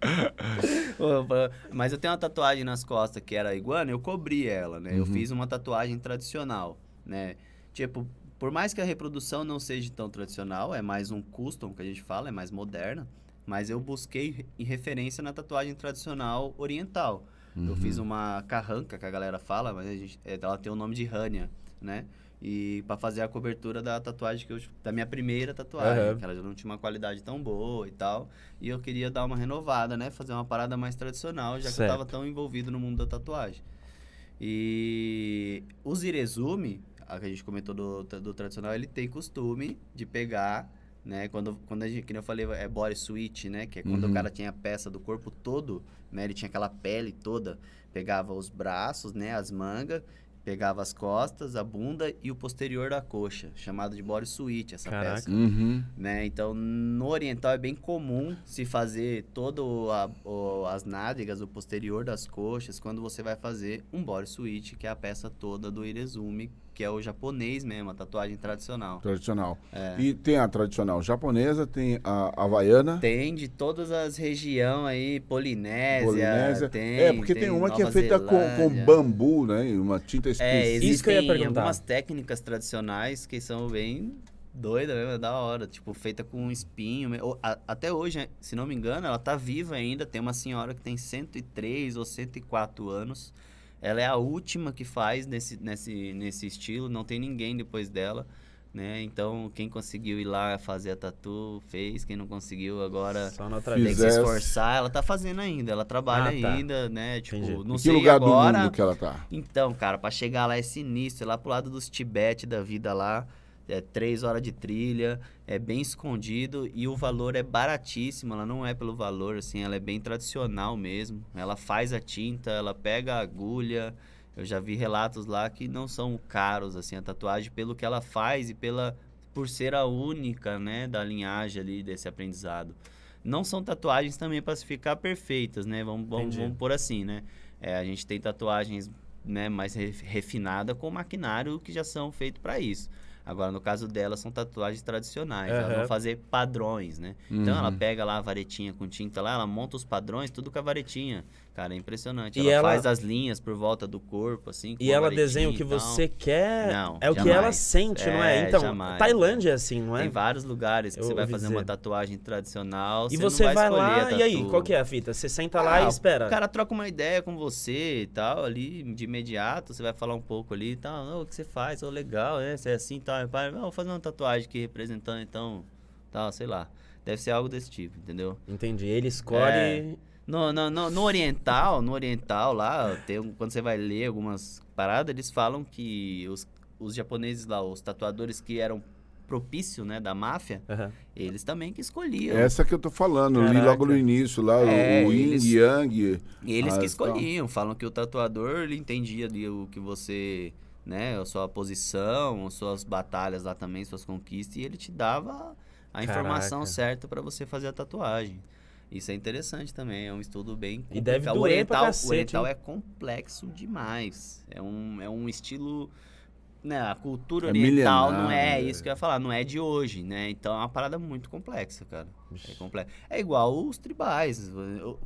[laughs] Mas eu tenho uma tatuagem nas costas que era iguana, eu cobri ela, né? Eu Uhum. fiz uma tatuagem tradicional, né? Tipo, por mais que a reprodução não seja tão tradicional, é mais um custom que a gente fala, é mais moderna, mas eu busquei em referência na tatuagem tradicional oriental. Eu fiz Uhum. uma carranca, que a galera fala, mas a gente, é, ela tem o nome de Rania, né? E pra fazer a cobertura da tatuagem que eu da minha primeira tatuagem, Aham. que ela já não tinha uma qualidade tão boa e tal. E eu queria dar uma renovada, né? Fazer uma parada mais tradicional, já que Certo. eu tava tão envolvido no mundo da tatuagem. E o Zirezumi, a que a gente comentou do, do tradicional, ele tem costume de pegar, né? Quando, quando a gente, que eu falei, é body suite, né? Que é quando Uhum. o cara tinha a peça do corpo todo, né? Ele tinha aquela pele toda, pegava os braços, né? As mangas, pegava as costas, a bunda e o posterior da coxa, chamado de body suite, essa Caraca. peça Uhum. né? Então, no oriental é bem comum se fazer todo a- o- as nádegas, o posterior das coxas, quando você vai fazer um body suite, que é a peça toda do Irezumi, que é o japonês mesmo, a tatuagem tradicional. Tradicional. É. E tem a tradicional japonesa, tem a havaiana. Tem de todas as regiões aí, Polinésia, Polinésia. tem... é, porque tem, uma que é Nova feita com, com bambu, né? Uma tinta É, específica. Isso que eu ia existem perguntar. algumas técnicas tradicionais que são bem doidas mesmo, é da hora. Tipo, feita com espinho. ou- a- Até hoje, se não me engano, ela tá viva ainda. Tem uma senhora que tem 103 ou 104 anos. Ela é a última que faz nesse, nesse, nesse estilo. Não tem ninguém depois dela. Né? Então, quem conseguiu ir lá fazer a tatu, fez. Quem não conseguiu, agora tem que se esforçar. Ela tá fazendo ainda. Ela trabalha Ah, tá. ainda, né? Tipo, Entendi. não Em que sei lugar agora... do mundo que ela tá? Então, cara, pra chegar lá é sinistro, é lá pro lado dos Tibete da vida lá. É três horas de trilha, é bem escondido e o valor é baratíssimo. Ela não é pelo valor, assim, ela é bem tradicional mesmo. Ela faz a tinta, ela pega a agulha. Eu já vi relatos lá que não são caros, assim, a tatuagem, pelo que ela faz e pela por ser a única, né, da linhagem ali desse aprendizado. Não são tatuagens também para ficar perfeitas, né? Vamos, vamos, vamos por assim, né? É, a gente tem tatuagens né, mais re- refinada com maquinário que já são feitos para isso. Agora, no caso dela, são tatuagens tradicionais. Ela Aham. não fazer padrões, né? Então, ela Uhum. pega lá a varetinha com tinta lá, ela monta os padrões, tudo com a varetinha. Cara, é impressionante. E ela, ela- faz as linhas por volta do corpo, assim. E ela desenha o que você quer. Não, é o que ela sente, não é? É, Então, jamais. Tailândia é assim, não é? Tem vários lugares que Eu você vai fazer dizer. uma tatuagem tradicional. E você vai, escolher lá e aí, qual que é a fita? Você senta lá Ah, e espera. O cara troca uma ideia com você e tal, ali, de imediato, você vai falar um pouco ali e tal. "Ô, o que você faz? Ô, legal, né? Você é assim e tal. Pai, "Não, vou fazer uma tatuagem aqui representando, então, tal, sei lá. Deve ser algo desse tipo, entendeu? Entendi. Ele escolhe. É. No, no, no, no oriental, no oriental lá, tem, quando você vai ler algumas parada, eles falam que os, os japoneses lá, os tatuadores que eram propício, né, da máfia, Aham. eles também que escolhiam. Essa que eu tô falando, eu li logo no início lá, É, o Yin eles- Yang. Eles que escolhiam, falam que o tatuador ele entendia ali o que você, né, a sua posição, as suas batalhas lá também, suas conquistas, e ele te dava a informação Caraca. certa para você fazer a tatuagem. Isso é interessante também, é um estudo bem E deve complicado. O doer pra oriental, cacete, o oriental é complexo demais. É um, é um estilo né, a cultura É oriental não é é. isso que eu ia falar, não é de hoje, né? Então é uma parada muito complexa, cara. É, complexo. é igual os tribais.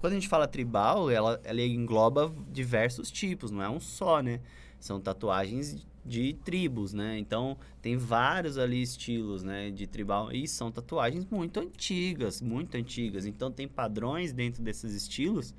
Quando a gente fala tribal, ela, ela engloba diversos tipos, não é um só, né? São tatuagens de tribos, né? Então tem vários ali estilos, né, de tribal e são tatuagens muito antigas, muito antigas. Então tem padrões dentro desses estilos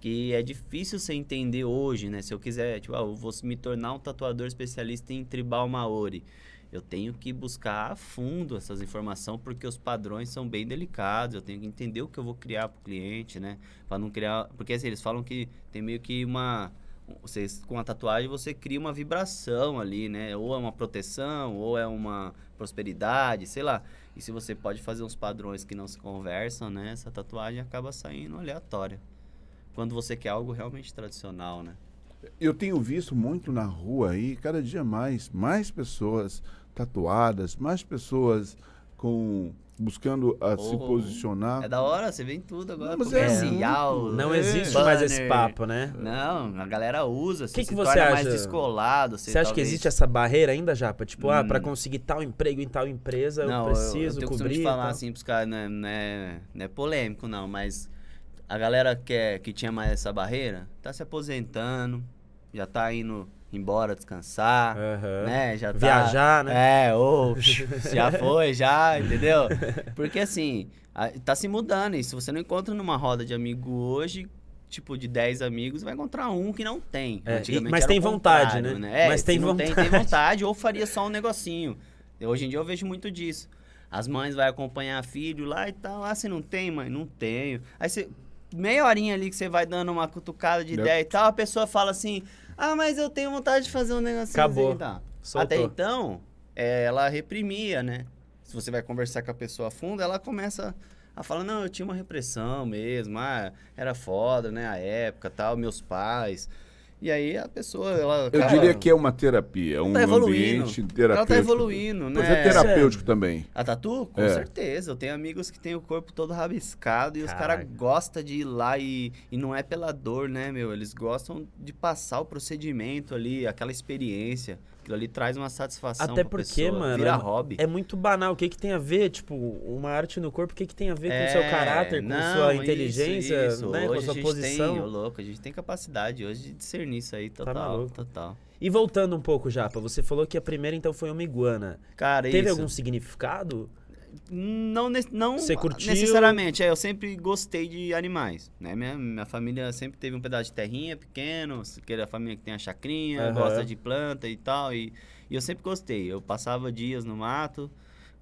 que é difícil você entender hoje, né? Se eu quiser, tipo, ah, eu vou me tornar um tatuador especialista em tribal maori, eu tenho que buscar a fundo essas informações porque os padrões são bem delicados. Eu tenho que entender o que eu vou criar para o cliente, né? Para não criar, porque assim, eles falam que tem meio que uma vocês com a tatuagem você cria uma vibração ali, né? Ou é uma proteção, ou é uma prosperidade, sei lá. E se você pode fazer uns padrões que não se conversam, né? Essa tatuagem acaba saindo aleatória. Quando você quer algo realmente tradicional, né? Eu tenho visto muito na rua aí, cada dia mais, mais pessoas tatuadas, mais pessoas com buscando a se Oh, posicionar. É da hora, você vê em tudo agora. Não, mas é comercial. Não existe mais esse banner. papo, né? Não, a galera usa, você Que que se você torna acha? mais descolado. Você acha que talvez- existe essa barreira ainda, Japa? Tipo, ah, pra Hum. conseguir tal emprego em tal empresa, não, eu preciso eu, eu cobrir. de e falar assim pros caras, não é, não, é, não é polêmico não, mas a galera que, é, que tinha mais essa barreira, tá se aposentando, já tá indo embora descansar, Aham. né? Já tá, Viajar, né? É, ou [laughs] já foi, já, entendeu? Porque assim, tá se mudando, e se você não encontra numa roda de amigo hoje, tipo, de 10 amigos, vai encontrar um que não tem. É, e- mas tem vontade, contrário, né? É, Mas tem não tem, vontade. tem vontade, ou faria só um negocinho. Hoje em dia eu vejo muito disso. As mães vão acompanhar filho lá e tal. Ah, você não tem, mãe? Não tenho. Aí você. Meia horinha ali que você vai dando uma cutucada de Yep. ideia e tal, a pessoa fala assim: Ah, mas eu tenho vontade de fazer um negocinho. Acabou. assim, tá. Até então, é, ela reprimia, né? Se você vai conversar com a pessoa a fundo, ela começa a falar, não, eu tinha uma repressão mesmo, ah, era foda, né, a época tal, meus pais. E aí a pessoa, ela... Eu cara, diria que é uma terapia, é um tá ambiente Ela terapêutico. tá evoluindo, né? Mas é terapêutico também. A tatu? Com É. certeza. Eu tenho amigos que têm o corpo todo rabiscado e os Caraca. caras gostam de ir lá e, e não é pela dor, né, meu? Eles gostam de passar o procedimento ali, aquela experiência. Aquilo ali traz uma satisfação Até porque, pessoa. mano, Vira é- hobby. É muito banal. O que que tem a ver, tipo, uma arte no corpo, o que que tem a ver com o É, seu caráter, com não, sua isso, inteligência, isso. né, com a Hoje sua gente posição? Tem, louco, a gente tem capacidade hoje de discernir isso aí, total, maluco. total. E voltando um pouco, Japa, você falou que a primeira então foi uma iguana. Cara, Teve isso. algum significado? Não, não Você curtiu? necessariamente. É, eu sempre gostei de animais. Né? Minha, minha família sempre teve um pedaço de terrinha pequeno, aquela família que tem a chacrinha, Aham. gosta de planta e tal. E, e eu sempre gostei. Eu passava dias no mato,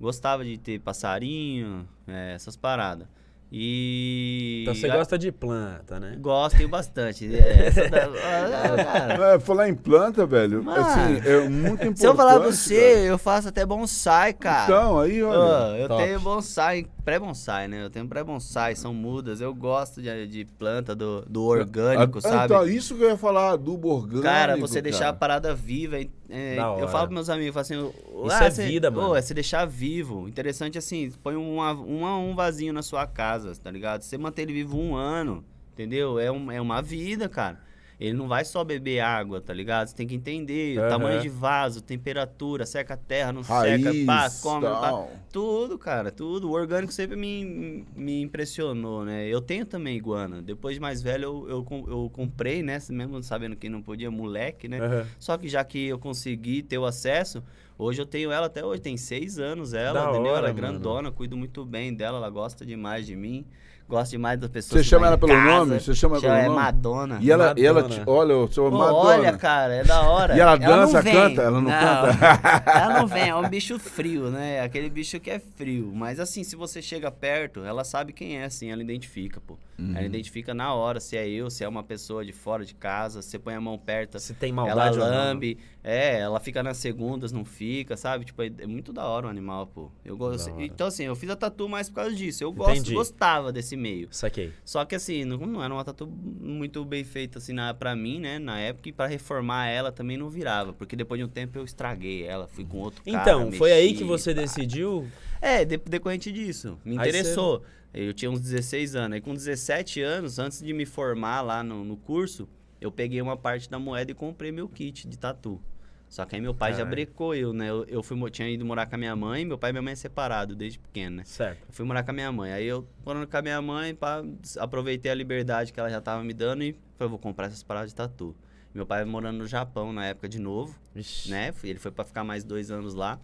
gostava de ter passarinho, é, essas paradas. E. Então você gosta de planta, né? Gosto bastante. É, essa da- [laughs] Ah, cara. É, falar em planta, velho, Mano, assim, é muito importante. Se eu falar pra cara. você, eu faço até bonsai, cara. Então, aí, olha. eu top. tenho bonsai, pré-bonsai, né? Eu tenho pré-bonsai, são mudas. Eu gosto de, de planta do, do orgânico, Ah, sabe? Então, isso que eu ia falar, adubo orgânico. Cara, você deixar a cara. parada viva. é- é, Da eu falo pros meus amigos, eu falo assim... Isso é vida, ô, mano. é você deixar vivo. Interessante assim, põe uma, uma- um vasinho na sua casa, tá ligado? Você manter ele vivo um ano, entendeu? É, um, é uma vida, cara. Ele não vai só beber água, tá ligado? Você tem que entender o Aham. tamanho de vaso, temperatura, seca a terra, não Raiz, seca, pá, come, pá. Tudo, cara, tudo. O orgânico sempre me, me impressionou, né? Eu tenho também iguana. Depois de mais velho, eu, eu, eu comprei, né? Mesmo sabendo que não podia, moleque, né? Aham. Só que já que eu consegui ter o acesso, hoje eu tenho ela até hoje. Tem seis anos ela, Da entendeu? hora, ela é mano. grandona, cuido muito bem dela. Ela gosta demais de mim. Gosta demais das pessoas Você que chama ela pelo casa. nome? Você chama ela pelo é nome? Madonna. E ela, e ela Madonna. te, olha, eu sou Pô, Madonna. olha, cara, é da hora. E ela não dança, vem. canta? Ela não canta? ela não [laughs] vem, é um bicho frio, né? Aquele bicho que é frio. Mas assim, se você chega perto, ela sabe quem é, assim, ela identifica, pô. Uhum. Ela identifica na hora se é eu, se é uma pessoa de fora de casa, você põe a mão perto, Se tem ela maldade ou não. lambe. É, ela fica nas segundas, não fica, sabe? Tipo, é é muito da hora o animal, pô. Eu gosto. Então, assim, eu fiz a tatu mais por causa disso. Eu gosto, gostava desse meio. Saquei. Só que assim, não, não era uma tatu muito bem feita assim na, pra mim, né? Na época, e pra reformar ela também não virava. Porque depois de um tempo eu estraguei ela, fui com outro cara. Então, foi aí mexi, que você pá. decidiu. É, de- decorrente disso. Me Aí interessou. Eu tinha uns 16 anos. Aí com 17 anos, antes de me formar lá no, no curso, eu peguei uma parte da moeda e comprei meu kit de tatu. Só que aí meu pai já brecou eu, né? Eu, eu fui, tinha ido morar com a minha mãe, meu pai e minha mãe é separado desde pequeno, né? Certo. Eu fui morar com a minha mãe. Aí eu, morando com a minha mãe, pá, aproveitei a liberdade que ela já tava me dando e falei, vou comprar essas paradas de tatu. Meu pai morando no Japão na época de novo, Vixe. né? Ele foi pra ficar mais dois anos lá.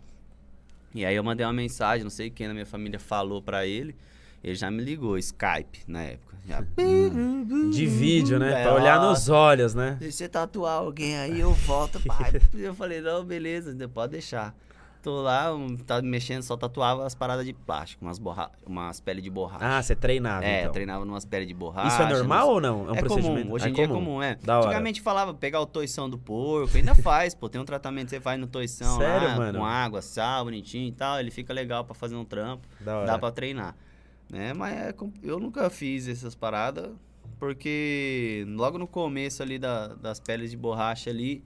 E aí eu mandei uma mensagem, não sei quem na minha família falou pra ele. Ele já me ligou, Skype, na época. Já... De vídeo, né? É, pra olhar ó. nos olhos, né? Se você tatuar alguém aí, eu volto, pai. [laughs] eu falei, não, beleza, pode deixar. Tô lá, um, tá mexendo, só tatuava as paradas de plástico, umas, borra... umas peles de borracha. Ah, você treinava, é, então. treinava numas peles de borracha. Isso é normal nos- ou não? É um é procedimento? comum, hoje em dia é comum, é. Da hora. Antigamente falava pegar o toição do porco, ainda [laughs] faz, pô. Tem um tratamento que você faz no toição Sério, lá, mano? com água, sal, bonitinho e tal. Ele fica legal pra fazer um trampo, Da hora. dá pra treinar. Né? Mas é eu nunca fiz essas paradas, porque logo no começo ali da- das peles de borracha ali,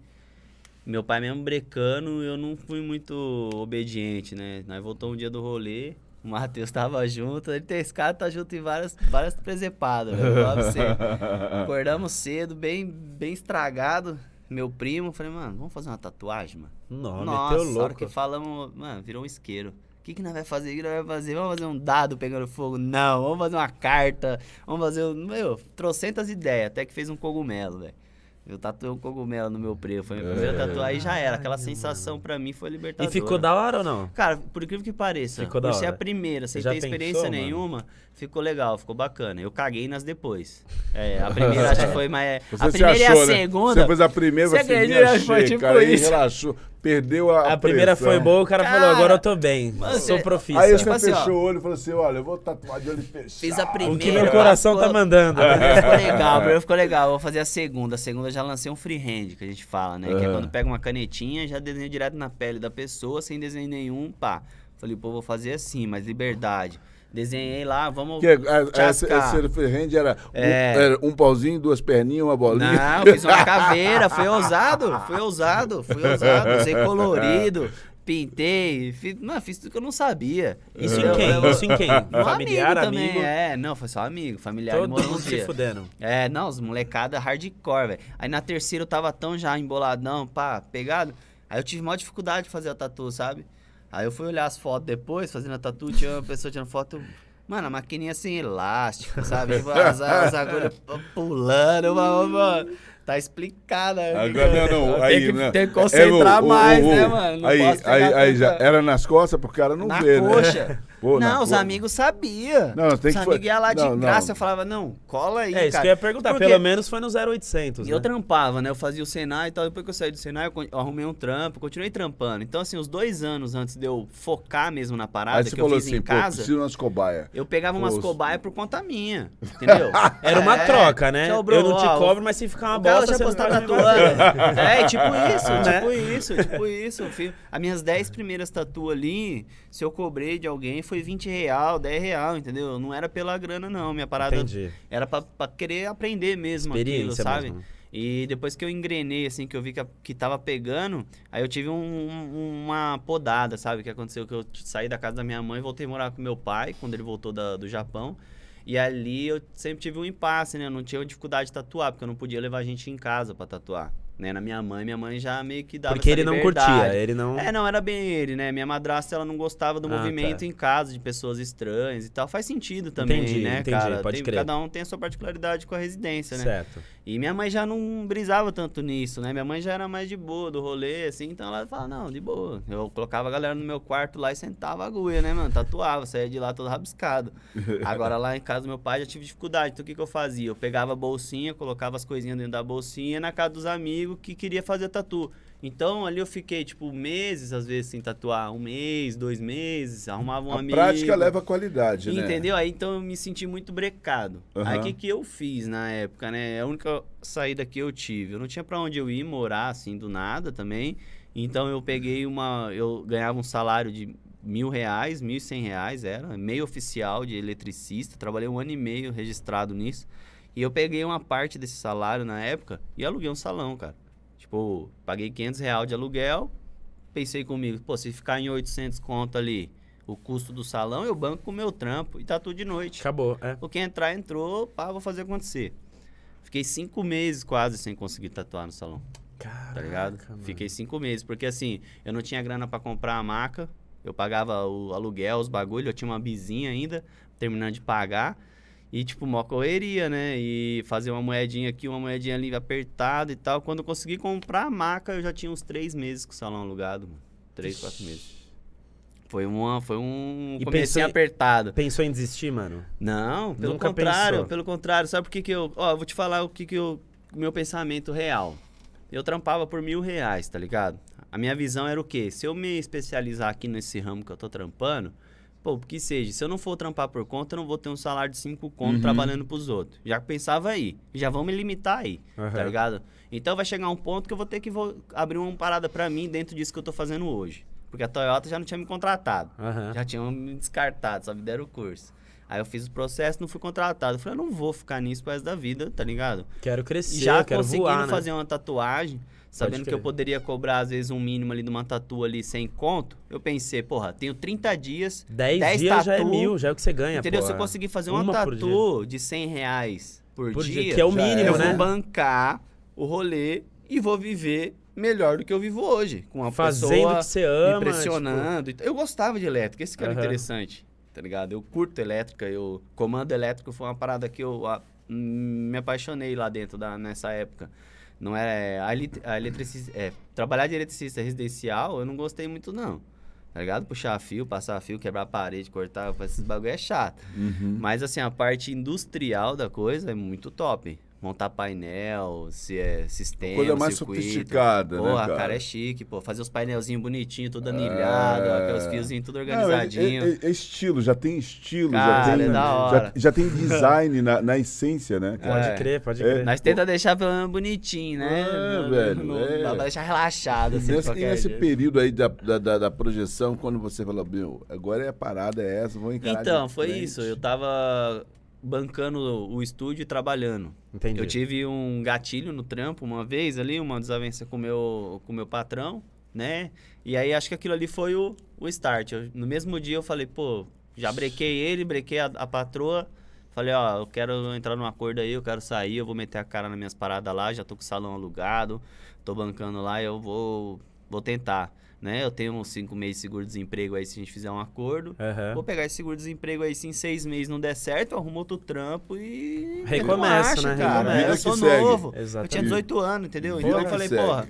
meu pai mesmo brecando, eu não fui muito obediente, né? Nós voltamos um dia do rolê, o Matheus [laughs] tava junto, ele tem esse cara tá junto em várias, várias presepadas, velho. [laughs] Acordamos cedo, bem, bem estragado. Meu primo, falei, mano, vamos fazer uma tatuagem, mano? Não, Nossa, meteu a hora louco. que falamos, mano, virou um isqueiro. O que, que nós vai fazer? O que nós vai fazer? Vamos fazer um dado pegando fogo? Não, vamos fazer uma carta. Vamos fazer um. Meu, trocentas ideias, até que fez um cogumelo, velho. Eu tatuei um cogumelo no meu primo. Foi a minha primeira É. tatuagem e já era. Aquela sensação pra mim foi E libertadora. ficou da hora ou não? Cara, por incrível que pareça, Ficou da por ser hora. a primeira, sem ter experiência pensou, mano? nenhuma, ficou legal, ficou bacana. Eu caguei nas depois. É, a [laughs] primeira acho que foi mais. Você a primeira achou, e a né? segunda. Você fez a primeira, Você você me acredita? achei, Foi tipo cara, relaxou, perdeu a A primeira pressão. foi boa, o cara, falou, Cara, agora eu tô bem. mano, sou você- profissa. Aí Tipo você assim, ó. fechou o olho e falou assim, olha, eu vou tatuar de olho fechado. Fiz a primeira. o que meu coração tá ficou- mandando. A primeira ficou [laughs] legal, a primeira ficou legal. Vou fazer a segunda. A segunda eu já lancei um freehand, que a gente fala, né? Que é quando pega uma canetinha, já desenha direto na pele da pessoa, sem desenho nenhum, pá. Falei, pô, vou fazer assim, mas liberdade. Desenhei lá, vamos Que é, a- essa, tchascar. esse freehand era, um, É. era um pauzinho, duas perninhas, uma bolinha. Não, fiz uma caveira, foi ousado, foi ousado, foi ousado, usei [laughs] colorido, pintei, fiz, não, fiz tudo que eu não sabia. Isso Eu- em quem? eu- Isso em quem? Um Familiar, também, amigo? É, não, foi só amigo, familiar Todo mundo se fudendo. É, não, os molecada hardcore, velho. Aí na terceira eu tava tão já emboladão, pá, pegado. Aí eu tive maior dificuldade de fazer a tatu, sabe? Aí eu fui olhar as fotos depois, fazendo a tatu, tinha uma pessoa tirando foto. Mano, a maquininha sem elástico, sabe? Tipo, as, as agulhas pulando, mano, tá explicada. Agora não, não. Tem Aí, que, né? tem que concentrar É, o- o- mais, né, mano? Não aí, aí, aí já era nas costas pro cara não na ver, né? Pô, na não, os co- amigos sabiam. Não, tem os que amigos iam lá de não, não. graça, eu falava, não, cola aí, É, isso cara. que eu ia perguntar. Porque- Pelo menos foi no 0800, E eu né? trampava, né? Eu fazia o Senai e tal. Depois que eu saí do Senai, eu con- eu arrumei um trampo, continuei trampando. Então, assim, os dois anos antes de eu focar mesmo na parada Aí você que eu falou fiz assim, em pô, casa, preciso de umas cobaias. eu pegava umas Pô, cobaias por conta minha. Entendeu? [laughs] Era uma É, troca, né? tchau, bro, eu não te ó, cobro, mas se ficar uma o cara bosta, já você não postar pode me tatuando. bater. É, tipo isso, [laughs] Né? tipo isso, tipo isso. Eu fiz- As minhas 10 primeiras tatu ali, se eu cobrei de alguém, foi 20 real, 10 real, entendeu? Não era pela grana, não. Minha parada Entendi. era pra, pra querer aprender mesmo aquilo, sabe? mesmo. E depois que eu engrenei, assim, que eu vi que, que tava pegando, aí eu tive um- um- uma podada, sabe? O que aconteceu? Que eu saí da casa da minha mãe e voltei a morar com meu pai, quando ele voltou da- do Japão. E ali eu sempre tive um impasse, né? Eu não tinha dificuldade de tatuar, porque eu não podia levar gente em casa pra tatuar. Né? Na minha mãe, minha mãe já meio que dava Porque ele não curtia, ele não... É, não, era bem ele, né? Minha madrasta, ela não gostava do Ah, movimento tá. em casa, de pessoas estranhas e tal. Faz sentido também, Entendi, né, entendi, cara? pode Tem- crer. Cada um tem a sua particularidade com a residência, né? Certo. E minha mãe já não brisava tanto nisso, né? Minha mãe já era mais de boa do rolê, assim, então ela falava, não, de boa. Eu colocava a galera no meu quarto lá e sentava a agulha, né, mano? Tatuava, saía de lá todo rabiscado. [laughs] Agora lá em casa do meu pai já tive dificuldade, então o que, que eu fazia? Eu pegava a bolsinha, colocava as coisinhas dentro da bolsinha, na casa dos amigos, amigo que queria fazer tatu. Então ali eu fiquei, tipo, meses, às vezes, sem tatuar. Um mês, dois meses, arrumava um a amigo. prática leva qualidade, né? Entendeu? Aí então eu me senti muito brecado. Aham. Aí o que, que eu fiz na época, né? É a única saída que eu tive. Eu não tinha pra onde eu ir morar, assim, do nada também. Então eu peguei uma. Eu ganhava um salário de mil reais, mil e cem reais, era meio oficial de eletricista. Trabalhei um ano e meio registrado nisso. E eu peguei uma parte desse salário na época e aluguei um salão, cara. Tipo, paguei 500 reais de aluguel. Pensei comigo, pô, se ficar em 800 conto ali o custo do salão, eu banco com o meu trampo e tá tudo de noite. Acabou, é. O que entrar, entrou, pá, vou fazer acontecer. Fiquei cinco meses quase sem conseguir tatuar no salão, tá ligado? Caraca, mano. Fiquei cinco meses, porque assim, eu não tinha grana pra comprar a maca, eu pagava o aluguel, os bagulho, eu tinha uma bizinha ainda, terminando de pagar. E, tipo, mó correria, né? E fazer uma moedinha aqui, uma moedinha ali apertada e tal. Quando eu consegui comprar a maca, eu já tinha uns três meses com o salão alugado, mano. Três, quatro meses. Foi, uma, foi um E comecinho pensou apertado. Pensou em desistir, mano? Não, pelo Nunca contrário, pensou? pelo contrário. Sabe por que que eu... Ó, eu vou te falar o que que eu... o Meu pensamento real. Eu trampava por mil reais, tá ligado? A minha visão era o quê? Se eu me especializar aqui nesse ramo que eu tô trampando, pô, que seja, se eu não for trampar por conta, eu não vou ter um salário de cinco conto Uhum. trabalhando pros outros. Já pensava aí. Já vão me limitar aí, tá Aham. ligado? Então vai chegar um ponto que eu vou ter que vo- abrir uma parada pra mim dentro disso que eu tô fazendo hoje. Porque a Toyota já não tinha me contratado. Aham. Já tinham me descartado, só me deram o curso. Aí eu fiz o processo, não fui contratado. Eu falei, eu não vou ficar nisso pro resto da vida, tá ligado? Quero crescer, Já quero conseguindo voar, né? fazer uma tatuagem, sabendo que eu poderia cobrar, às vezes, um mínimo ali de uma tatu ali sem conto, eu pensei, porra, tenho 30 dias, 10 10 dias já é tatu, mil, já é o que você ganha, entendeu? pô, Se eu conseguir fazer uma, Uma tatu de 100 reais por, Por dia, dia, que é o mínimo, eu né? vou bancar o rolê e vou viver melhor do que eu vivo hoje. Com uma Fazendo pessoa que você ama. tipo, impressionando. Eu gostava de elétrica, esse que era Aham. interessante, tá ligado? Eu curto elétrica, eu comando elétrico foi uma parada que eu hum, me apaixonei lá dentro da nessa época. Não é a, a eletricista, é, trabalhar de eletricista residencial, eu não gostei muito não. Tá ligado? Puxar fio, passar fio, quebrar a parede, cortar, esses bagulho é chato. Uhum. Mas assim, a parte industrial da coisa é muito top. Montar painel, se é sistema, Coisa mais circuito. sofisticada, né, Porra, cara? cara, é chique, pô. Fazer os painelzinhos bonitinhos, tudo anilhado, É. aqueles fiozinhos tudo Não, é- organizadinho. é, é estilo, já tem estilo, Cara, já tem, é da já, hora. já tem [laughs] design na, na essência, né? cara? Pode É. crer, pode É. crer. Nós tenta deixar pelo menos bonitinho, né? É, não, velho, Não, é. dá pra deixar relaxado, assim, de Nesse, e qualquer nesse jeito. período aí da, da, da- da projeção, quando você falou, meu, agora é a parada, é essa, vou encarar Então, de foi frente." isso. Eu tava bancando o estúdio e trabalhando. Entendi. Eu tive um gatilho no trampo uma vez ali, uma desavença com meu, o com meu patrão, né? E aí acho que aquilo ali foi o, o start. Eu- no mesmo dia eu falei, pô, já brequei ele, brequei a, a patroa. Falei, ó, eu quero entrar num acordo aí, eu quero sair, eu vou meter a cara nas minhas paradas lá, já tô com o salão alugado, tô bancando lá, eu vou, vou tentar, né? Eu tenho uns cinco meses de seguro-desemprego aí se a gente fizer um acordo. Aham. Vou pegar esse seguro-desemprego aí, se em seis meses não der certo, eu arrumo outro trampo e. Recomeça, né? Cara. Recomeça. Eu sou novo. Eu Exatamente. tinha 18 anos, entendeu? Vida Então eu falei, segue. porra,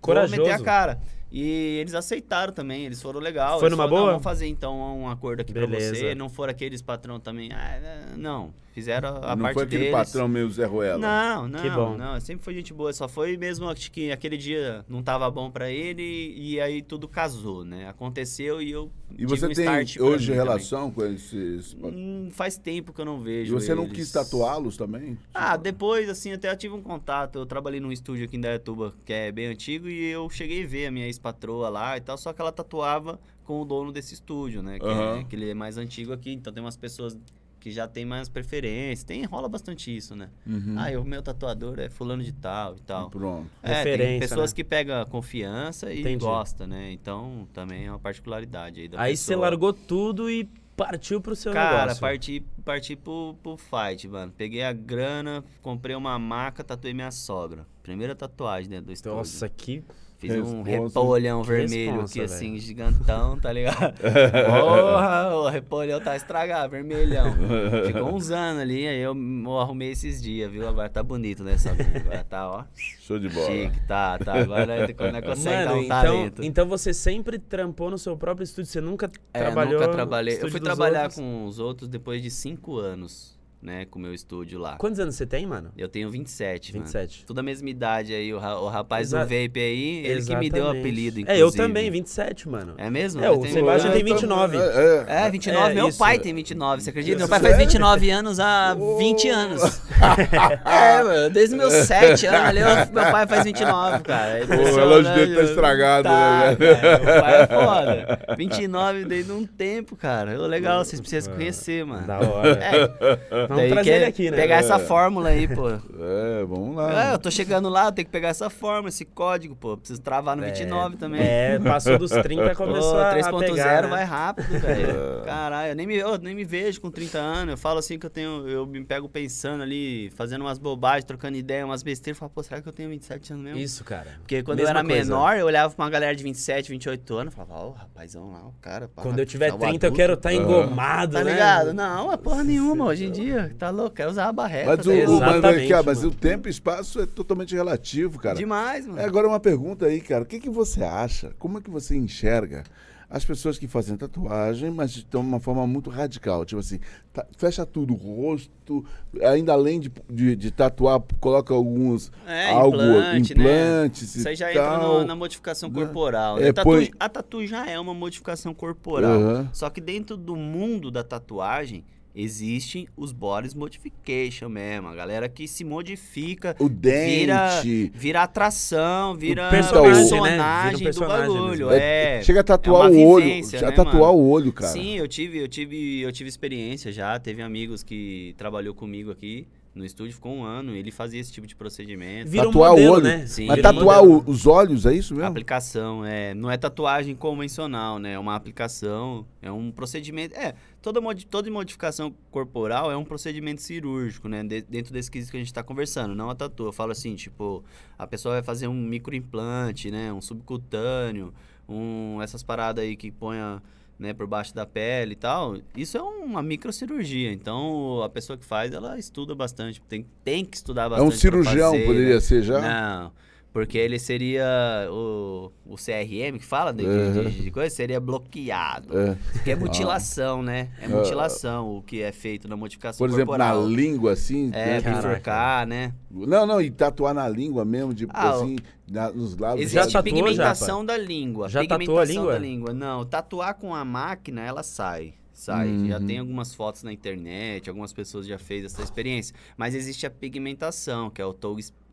Corajoso. vou meter a cara. E eles aceitaram também, eles foram legal. Foi numa boa? "Não, Vamos fazer então um acordo aqui Beleza. pra você. Não foram aqueles patrão também. Ah, não. Fizeram a Não parte foi aquele deles. patrão meio Zé Ruela. Não, não, Que bom. não, sempre foi gente boa, só foi mesmo acho que aquele dia não tava bom pra ele e aí tudo casou, né? Aconteceu e eu E tive você um tem hoje relação com esses... também. Hum, faz tempo que eu não E vejo você não eles. quis tatuá-los também? Ah, depois, assim, até eu tive um contato. Eu trabalhei num estúdio aqui em Dayatuba, que é bem antigo, e eu cheguei a ver a minha ex-patroa lá e tal, só que ela tatuava com o dono desse estúdio, né? Que, Aham. é, que ele é mais antigo aqui, então tem umas pessoas que já tem mais preferência. Tem, rola bastante isso, né? Uhum. Ah, o meu tatuador é fulano de tal e tal. Pronto. É, tem Referência, pessoas né? que pegam confiança e Entendi. gosta, né? Então, também é uma particularidade aí da Aí você largou tudo e partiu pro seu Cara, negócio. parti, parti pro, pro fight, mano. Peguei a grana, comprei uma maca, tatuei minha sogra. Primeira tatuagem dentro do estúdio. Nossa, que... Fiz um repolhão vermelho responsa, aqui, assim, velho. gigantão, tá ligado? [laughs] Porra, o repolhão tá estragado, vermelhão. Ficou uns anos ali, aí eu, eu arrumei esses dias, viu? Agora tá bonito, né? Agora tá, ó, Show de bola. chique, tá, tá. Agora quando é que consegue dar Mano, um então, talento. então você sempre trampou no seu próprio estúdio, você nunca É, trabalhou nunca no trabalhei. Eu fui dos trabalhar outros? com os outros depois de cinco anos. Né, com o meu estúdio lá. Quantos anos você tem, mano? Eu tenho 27, 27. mano. Tudo a mesma idade aí, o, ra- o rapaz Exa- do vape aí, ele que me deu o Exatamente. apelido, É, inclusive. eu também, 27, mano. É mesmo? É, o Eu tenho- Sebastião tem É, então, 29. É, É, 29. É, meu isso. pai tem 29, você acredita? Meu Isso, pai faz sério? 29 anos há 20 anos. [laughs] é, mano, desde meus 7 anos ali, eu- meu pai faz 29, cara. É o relógio dele tá estragado, Tá, né? cara, meu pai é foda. 29 desde um tempo, cara. Legal, vocês precisam conhecer, mano. Da hora. É, Vamos daí trazer quer ele aqui, né? Pegar essa É. fórmula aí, pô. É, vamos lá. É, eu tô chegando lá, eu tenho que pegar essa fórmula, esse código, pô. Preciso travar no 29 também. É, passou dos 30 começou Pô, a 3.0 pegar, né? vai rápido, velho. [laughs] Caralho, eu nem me, eu nem me vejo com 30 anos. Eu falo assim que eu tenho. Eu me pego pensando ali, fazendo umas bobagens, trocando ideia, umas besteiras. Falo, pô, será que eu tenho 27 anos mesmo? Isso, cara. Porque quando Mesma eu era coisa. menor, eu olhava pra uma galera de 27, 28 anos, falava, ó, o rapazão lá, o cara. pá, Quando eu tiver tá o 30, eu adulto. quero estar engomado, Tá né? ligado? Não, é porra nenhuma. Hoje em dia, tá louco, quero usar a barreta. Mas, o, velho. o, mas, Exatamente, cara, mas o tempo e espaço é totalmente relativo, cara. Demais, mano. É, agora uma pergunta aí, cara. O que, que você acha? Como é que você enxerga as pessoas que fazem tatuagem, mas de uma forma muito radical? Tipo assim, tá- fecha tudo, o rosto, ainda além de, de, de tatuar, coloca alguns É, algo, implante, né? implantes Isso aí já entra tal. no- na modificação né? corporal. É, né? Tatu- põe- A tatu já é uma modificação corporal. Aham. Só que dentro do mundo da tatuagem, existem os bodies modification mesmo. A galera que se modifica, O vira, dente. vira atração, vira personagem, né? personagem, Vira um personagem do bagulho. mesmo. É, chega a tatuar é o olho. Já né, tatuar mano? o olho, cara. Sim, eu tive, eu tive, eu tive experiência já. Teve amigos que trabalhou comigo aqui no estúdio, ficou um ano. Ele fazia esse tipo de procedimento. Vira um Tatuar modelo, o olho. né? Sim. Mas um tatuar o- os olhos, é isso mesmo? Aplicação, é, não é tatuagem convencional, né? É uma aplicação, é um procedimento. É, toda, modi- toda modificação corporal é um procedimento cirúrgico, né? De- dentro desse quesito que a gente tá conversando, não a tatu. Eu falo assim, tipo, a pessoa vai fazer um microimplante, né? Um subcutâneo, um, essas paradas aí que põe a, né, por baixo da pele e tal. Isso é uma microcirurgia. Então, a pessoa que faz, ela estuda bastante. Tem, tem que estudar É bastante. um pra cirurgião, fazer, poderia né? ser já? Não, porque ele seria o, o CRM que fala de, de- Uhum. de- de coisa, seria bloqueado. É. Porque é mutilação, né? É Ah. mutilação o que é feito na modificação Por exemplo, na corporal. língua, assim. É, né? Bifurcar, né? Não, não, e tatuar na língua mesmo, tipo Ah, assim, na- nos lábios. Já Existe tatuou, pigmentação da língua. Já tatuou a pigmentação língua? da língua. Não, tatuar com a máquina, ela sai. Sai. Uhum. Já tem algumas fotos na internet, algumas pessoas já fez essa experiência. Mas existe a pigmentação, que é o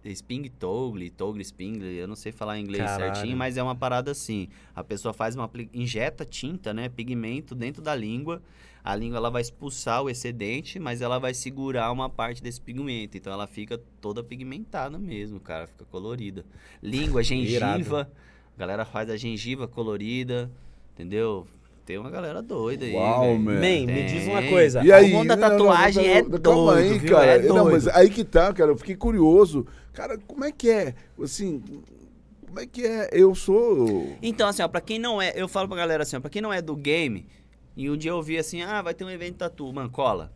sping togle, togle spingle, eu não sei falar em inglês Caralho. certinho, mas é uma parada assim. A pessoa faz uma injeta tinta, né, pigmento dentro da língua. A língua ela vai expulsar o excedente, mas ela vai segurar uma parte desse pigmento. Então ela fica toda pigmentada mesmo, cara, fica colorida. Língua, [laughs] gengiva. A galera faz a gengiva colorida, entendeu? Tem uma galera doida aí. Uau, man. Man, me diz uma coisa. E aí, o mundo da não, não, não, tatuagem não, é doido, Calma aí, viu? cara. É não, mas doido. aí que tá, cara. Eu fiquei curioso. Cara, como é que é? Assim, como é que é? Eu sou. Então, assim, ó, pra quem não é, eu falo pra galera assim, ó, pra quem não é do game, e um dia eu vi assim, ah, vai ter um evento tatu, mano, cola.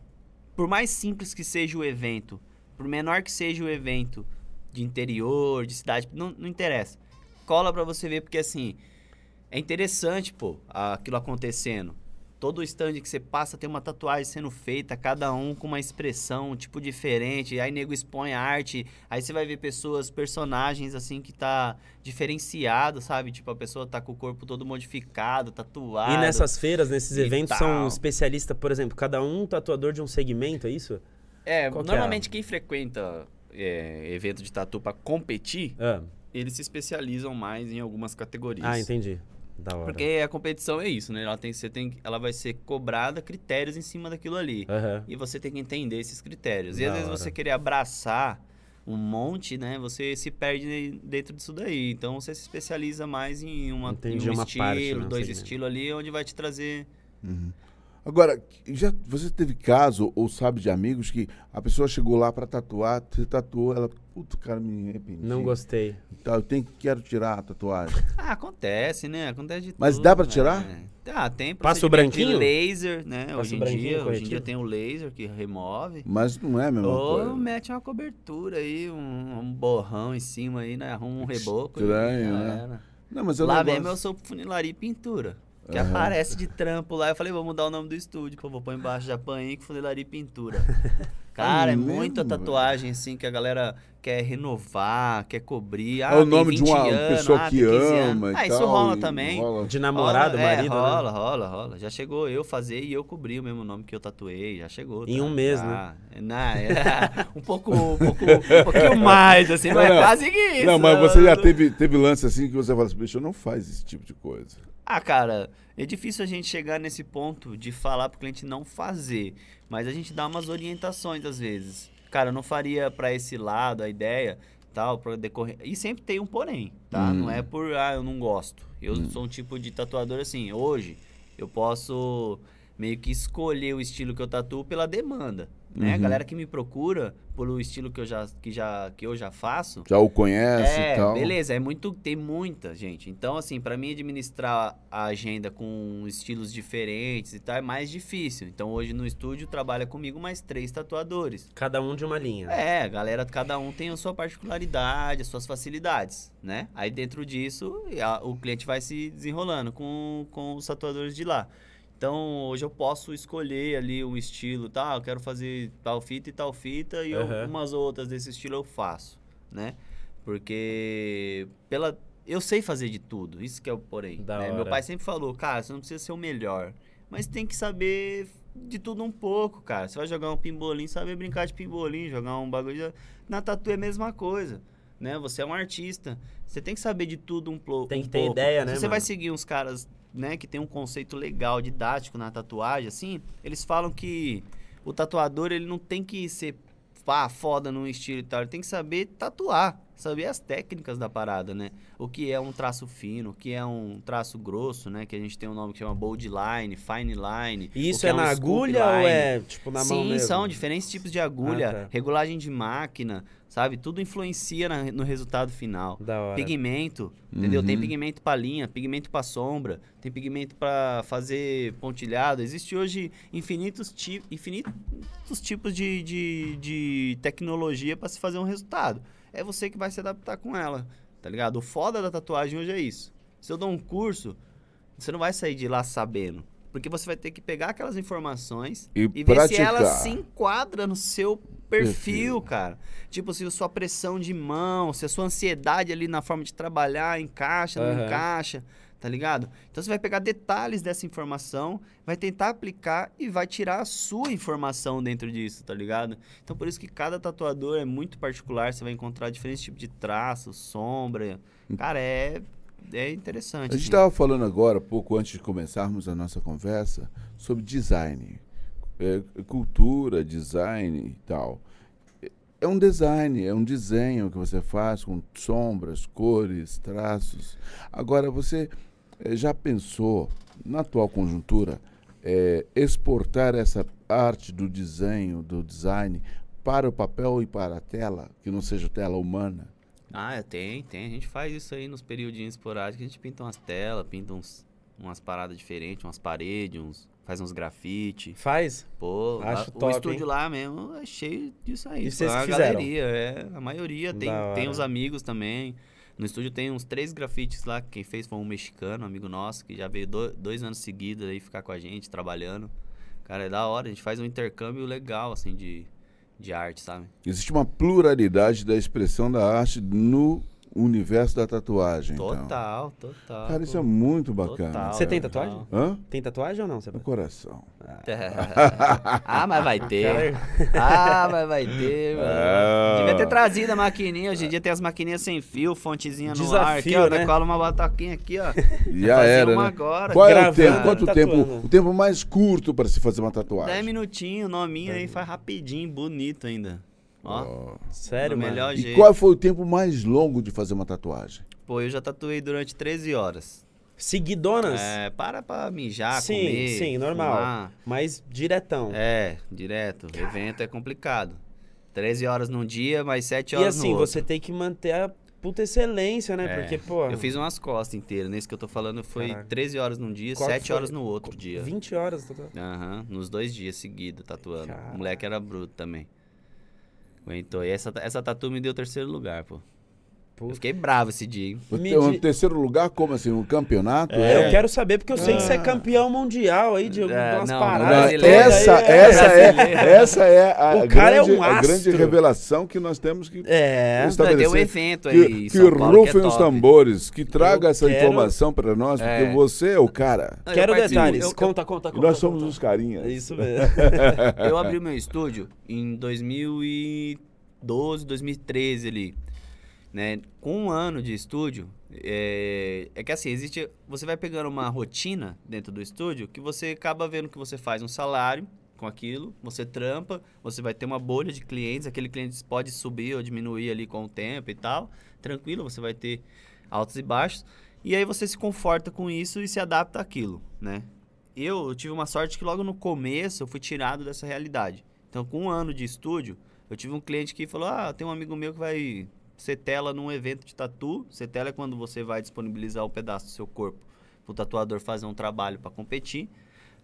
Por mais simples que seja o evento, por menor que seja o evento, de interior, de cidade, não, não interessa. Cola pra você ver, porque assim, é interessante, pô, aquilo acontecendo. Todo stand que você passa tem uma tatuagem sendo feita, cada um com uma expressão, um tipo diferente. Aí nego expõe a arte, aí você vai ver pessoas, personagens assim que tá diferenciado, sabe? Tipo, a pessoa tá com o corpo todo modificado, tatuado. E nessas feiras, nesses eventos, são tal. especialistas, por exemplo, cada um tatuador de um segmento, é isso? É, Qual que normalmente quem frequenta é, evento de tatu pra competir, Ah, eles se especializam mais em algumas categorias. ah, entendi. Da hora. Porque a competição é isso, né? Ela, tem, você tem, ela vai ser cobrada critérios em cima daquilo ali. Aham. E você tem que entender esses critérios. E Da às vezes hora. você querer abraçar um monte, né? Você se perde dentro disso daí. Então você se especializa mais em, uma, em um uma estilo, parte, né, dois estilos ali, onde vai te trazer. Uhum. Agora, já você teve caso ou sabe de amigos que a pessoa chegou lá pra tatuar, você tatuou, ela, puto, cara, me arrependi. Não gostei. Tá, eu tenho, quero tirar a tatuagem. [laughs] Ah, acontece, né? Acontece de Mas tudo, dá pra né? tirar? Ah, tem Passa o branquinho? laser, né? Passa hoje em branquinho dia, hoje em dia tem o laser que remove. Mas não é a mesma Ou coisa. mete uma cobertura aí, um, um borrão em cima aí, né? Arruma um reboco. e Estranho, já né? era. Não, mas eu Lá não mesmo gosto. eu sou funilaria e pintura. Que Aham. aparece de trampo lá. Eu falei, vou mudar o nome do estúdio, eu vou pôr embaixo Japan Inc. Funilaria e Pintura. [laughs] Cara, É é, muita tatuagem, assim, que a galera quer renovar, quer cobrir. Ah, É o nome de 20 uma anos, pessoa ah, que tem 15 ama e Ah, isso tal, rola e também. rola. De namorado, rola, marido, é, né? rola, rola, rola. Já chegou eu fazer e eu cobri o mesmo nome que eu tatuei, já chegou. Em tá? um mês, Ah, Não, é, [laughs] um pouco, um pouco, um pouquinho [laughs] mais, assim, mas Não, não. quase que isso. Não, mas né, você já teve, teve lance assim que você fala assim, bicho, não faz esse tipo de coisa. Ah, cara, é difícil a gente chegar nesse ponto de falar pro cliente não fazer, mas a gente dá umas orientações às vezes. Cara, eu não faria pra esse lado a ideia, tal, para decorrer. E sempre tem um porém, tá? Hum. Não é por ah, eu não gosto. Eu sou um tipo de tatuador assim, hoje eu posso meio que escolher o estilo que eu tatuo pela demanda, né? A Uhum. galera que me procura pelo estilo que eu já que já que eu já faço, Já o conhece é, e tal. beleza, é muito, tem muita gente. Então, assim, pra mim administrar a agenda com estilos diferentes e tal é mais difícil. Então, hoje no estúdio trabalha comigo mais três tatuadores. Cada um de uma linha. É, galera, cada um tem a sua particularidade, as suas facilidades, né? Aí dentro disso, a- o cliente vai se desenrolando com, com os tatuadores de lá. Então, hoje eu posso escolher ali um estilo, tá? Eu quero fazer tal fita e tal fita e Aham. algumas outras desse estilo eu faço, né? Porque pela eu sei fazer de tudo, isso que é o porém. Né? Meu pai sempre falou, cara, você não precisa ser o melhor, mas tem que saber de tudo um pouco, cara. Você vai jogar um pimbolim, saber brincar de pimbolim, jogar um bagulho. de- Na tatu é a mesma coisa, né? Você é um artista, você tem que saber de tudo um, plo- Tem um que ter pouco. ideia, né, você vai mano? seguir uns caras, né, que tem um conceito legal, didático na tatuagem, assim, eles falam que o tatuador, ele não tem que ser pá, foda num estilo e tal, ele tem que saber tatuar, saber as técnicas da parada, né? O que é um traço fino, o que é um traço grosso, né? Que a gente tem um nome que chama bold line, fine line. E o isso que é, um na agulha ou line. é tipo na mão Sim, mesmo? são diferentes tipos de agulha, Ah, tá. regulagem de máquina, sabe? Tudo influencia na- no resultado final. Da hora. Pigmento, entendeu? Tem Uhum. pigmento pra linha, pigmento pra sombra, tem pigmento pra fazer pontilhado. Existe hoje infinitos, ti infinitos tipos de, de, de tecnologia pra se fazer um resultado. É você que vai se adaptar com ela, tá ligado? O foda da tatuagem hoje é isso. Se eu dou um curso, você não vai sair de lá sabendo. Porque você vai ter que pegar aquelas informações E, e ver se ela se enquadra no seu perfil, Perfil. cara. Tipo, se a sua pressão de mão, se a sua ansiedade ali na forma de trabalhar encaixa, não Aham. encaixa, tá ligado? Então você vai pegar detalhes dessa informação, vai tentar aplicar e vai tirar a sua informação dentro disso, tá ligado? Então por isso que cada tatuador é muito particular, você vai encontrar diferentes tipos de traço, sombra. Cara, é, é interessante. A gente assim. estava falando agora, pouco antes de começarmos a nossa conversa, sobre design. É, cultura, design e tal. É- É um design, é um desenho que você faz com sombras, cores, traços. Agora, você já pensou, na atual conjuntura, eh, exportar essa arte do desenho, do design, para o papel e para a tela, que não seja tela humana? Ah, tem, tem. A gente faz isso aí nos períodos esporádicos. A gente pinta umas telas, pinta uns, umas paradas diferentes, umas paredes, uns, faz uns grafite. Faz? Pô, lá- Acho o top, estúdio hein? lá mesmo é cheio disso aí. E pô, vocês é que uma fizeram? galeria, é. A maioria tem, tem os amigos também. No estúdio tem uns três grafites lá. Quem fez foi um mexicano, amigo nosso, que já veio do- dois anos seguidos aí ficar com a gente, trabalhando. Cara, é da hora. A gente faz um intercâmbio legal, assim, de, de arte, sabe? Existe uma pluralidade da expressão da arte no universo da tatuagem. então. Total, total. Cara, isso é muito bacana. Total, Você tem tatuagem? Hã? Tem tatuagem ou não? No Sebastião? coração. [laughs] ah, mas vai ter. Ah, mas vai ter, [laughs] mano. Ah. Devia ter trazido a maquininha. Hoje em dia tem as maquininhas sem fio, fontezinha no Desafio, ar. Aqui, ó. né? Decola uma bataquinha aqui, ó. Já era, uma né? agora. Qual é o tempo? Quanto tatuando. tempo? O tempo mais curto para se fazer uma tatuagem? 10 minutinhos, nominho aí, faz rapidinho, bonito ainda. Ó. Sério, no mano? melhor E jeito. qual foi o tempo mais longo de fazer uma tatuagem? Pô, eu já tatuei durante 13 horas. Seguidonas? É, para pra mijar, Sim, comer, sim, normal. fumar. Mas diretão. É, direto. Evento é complicado. 13 horas num dia, mais 7 e horas assim, no outro. você tem que manter a puta excelência, né? É, Porque, pô. Eu fiz umas costas inteiras. Nesse que eu tô falando foi Caraca. 13 horas num dia, Qual que 7 foi? horas no outro dia. 20 horas. total. Aham, nos dois dias seguidos tatuando. Caraca. O moleque era bruto também. Aguentou. E essa, essa tatu me deu terceiro lugar, pô. Eu fiquei bravo esse dia. hein? O te- um di- terceiro lugar, como assim? Um campeonato? Eu quero saber, porque eu sei que você é Ah. campeão mundial aí de É, algumas não, paradas. Essa, aí, é. essa, é, essa é a, O cara é grande, um a grande revelação que nós temos que É. Ter um estabelecer evento aí. que, que rufem é os tambores, que traga Eu essa quero- informação para nós, porque É. você é o cara. Eu Quero detalhes. eu- conta, conta, E conta. nós somos conta. os carinhas. É isso mesmo. Eu abri o meu estúdio em 2012, 2013 ali. Né? Com um ano de estúdio, é, é que assim, existe. Você vai pegando uma rotina dentro do estúdio que você acaba vendo que você faz um salário com aquilo, você trampa, você vai ter uma bolha de clientes, aquele cliente pode subir ou diminuir ali com o tempo e tal. Tranquilo, você vai ter altos e baixos. E aí você se conforta com isso e se adapta àquilo, né? eu tive uma sorte que logo no começo eu fui tirado dessa realidade. Então, com um ano de estúdio, eu tive um cliente que falou: Ah, tem um amigo meu que vai ser tela num evento de tatu. Ser tela é quando você vai disponibilizar um pedaço do seu corpo para o tatuador fazer um trabalho para competir.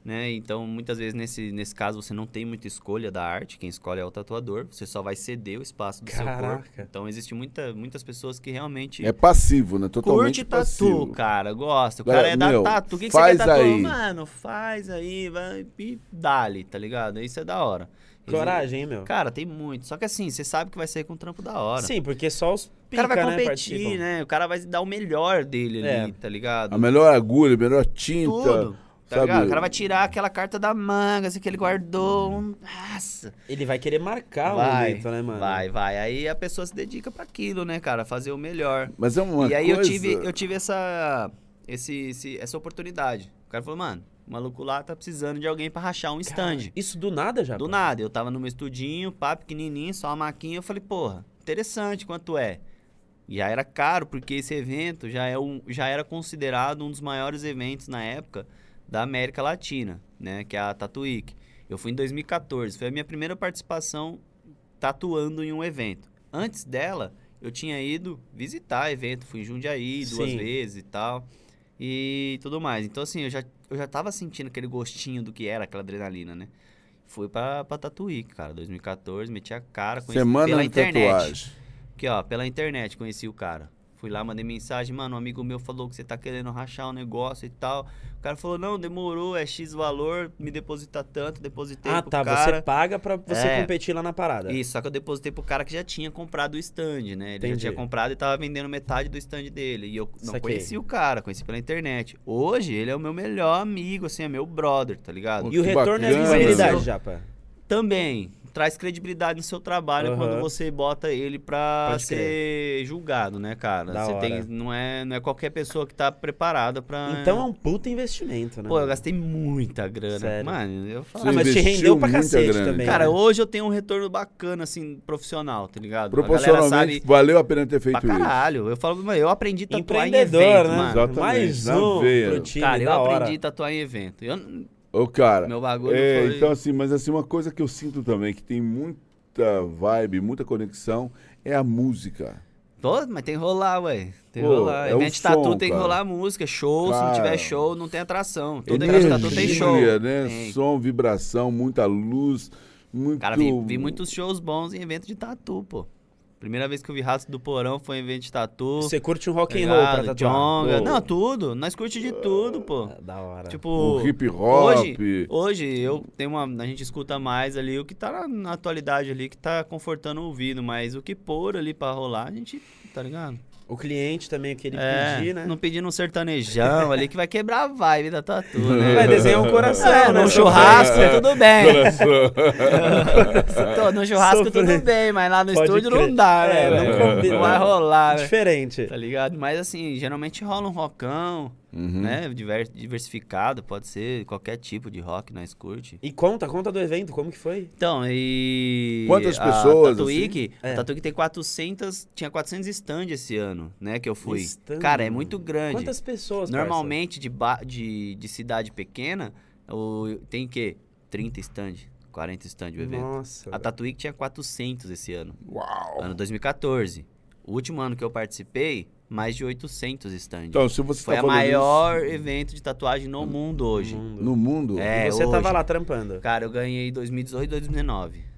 Né? Então, muitas vezes, nesse, nesse caso, você não tem muita escolha da arte. Quem escolhe é o tatuador. Você só vai ceder o espaço do seu corpo. Caraca. Então, existe muita, muitas pessoas que realmente É passivo, né? Totalmente Curte tatu, passivo. cara, gosta. O cara é da meu, tatu. O que, que faz você quer tatuar? aí. Mano, faz aí, vai e dali, tá ligado? Isso é da hora. Coragem, hein, meu? Cara, tem muito. Só que assim, você sabe que vai sair com um trampo da hora. Sim, porque só os O cara vai pica, né, competir, né? O cara vai dar o melhor dele ali, É. tá ligado? A melhor agulha, a melhor tinta. Tudo. Tá sabe? ligado? O cara vai tirar aquela carta da manga, assim, que ele guardou. Nossa. Ele vai querer marcar o vai, momento, né, mano? vai, vai. Aí a pessoa se dedica pra aquilo, né, cara? Fazer o melhor. Mas é uma e aí eu coisa- tive, eu tive essa, esse, esse- essa oportunidade. O cara falou, mano, o maluco lá tá precisando de alguém pra rachar um stand. Isso do nada já? Do nada, eu tava no meu estudinho, pá, pequenininho, só uma maquinha. Eu falei, porra, interessante, quanto é? E já era caro, porque esse evento já, é um, já era considerado um dos maiores eventos na época da América Latina, né? Que é a Week. Eu fui em 2014, foi a minha primeira participação tatuando em um evento. Antes dela, eu tinha ido visitar evento, fui em Jundiaí duas Sim. vezes e tal, e tudo mais. Então, assim, eu já, eu já tava sentindo aquele gostinho do que era aquela adrenalina, né? Fui pra, pra Week, cara, 2014, meti a cara, conheci Semana pela de internet. tatuagem. Aqui, ó, pela internet conheci o cara. Fui lá, mandei mensagem, mano, um amigo meu falou que você tá querendo rachar um negócio e tal. O cara falou, não, demorou, é X valor, me deposita tanto, depositei Ah, pro tá. cara. Você paga pra você É. competir lá na parada. Isso, só que eu depositei pro cara que já tinha comprado o stand, né? Ele Entendi. já tinha comprado e tava vendendo metade do stand dele. E eu não Saquei. conheci o cara, conheci pela internet. Hoje, ele é o meu melhor amigo, assim, é meu brother, tá ligado? E o retorno é bacana, visibilidade, meu. Japa. Também traz credibilidade no seu trabalho Aham. quando você bota ele pra Pode ser julgado, né, cara? Da você tem, hora. não é, não é qualquer pessoa que tá preparada pra Então é um puta investimento, né? Pô, eu gastei muita grana. Sério. Mano, eu falo, Ah, mas te rendeu pra cacete grana. também. cara, né? hoje eu tenho um retorno bacana assim profissional, tá ligado? A Proporcionalmente, sabe valeu a pena ter feito pra isso. caralho. Eu falo, mano, eu aprendi a tatuar em Empreendedor, evento, né? mano. Exatamente, Mais um veia. pro time, Cara, eu hora. aprendi a tatuar em evento. Eu, Ô, cara, meu bagulho é, foi... então assim, mas assim, uma coisa que eu sinto também, que tem muita vibe, muita conexão, é a música. Pô, mas tem que rolar, ué. Tem que Pô, rolar. é evento de tatu som, tem que cara. rolar música. Show, se não Cara, tiver show, não tem atração. Todo evento tatu tem show. né? Tem. Som, vibração, muita luz, muito... Cara, vi, vi muitos shows bons em evento de tatu, pô. Primeira vez que eu vi Rato do Porão foi em evento de tatu. Você curte um tá rock and roll pra tatuar? Jonga. Não, tudo. Nós curte de tudo, pô. Ah, Da hora. Tipo, O hip hop. Hoje, hoje eu tenho uma. A gente escuta mais ali o que tá na, na atualidade ali, que tá confortando o ouvido, mas o que pôr ali pra rolar, a gente. Tá ligado? O cliente também, o que ele é, pedir, né? Não pedindo um sertanejão ali que vai quebrar a vibe da tatu, né? [laughs] Vai desenhar um coração, É, né? no Só- churrasco, tudo bem. Coração. [laughs] No churrasco tudo bem, mas lá no Pode estúdio crer. não dá, É, né? não velho? combina. Não vai rolar, né? Diferente. Tá ligado? Mas assim, geralmente rola um rockão, Uhum. né? Diver- diversificado, pode ser qualquer tipo de rock, nós curte. E conta, conta do evento, como que foi? Então, e. Quantas a pessoas, assim? É. a Tattoo Week tem 400. Tinha 400 stand esse ano, né? Que eu fui. Stand? Cara, é muito grande. Quantas pessoas? Normalmente, de, ba- de, de cidade pequena, o, tem o quê? 30 stand, 40 stand o evento. Nossa. A Week tinha 400 esse ano. Uau. Ano 2014. O último ano que eu participei, mais de 800 stands. Então, se você Foi tá a falando maior evento de tatuagem no mundo hoje. Mundo. isso no mundo... É, e você hoje. tava lá trampando. Cara, eu ganhei 2018 e 2019.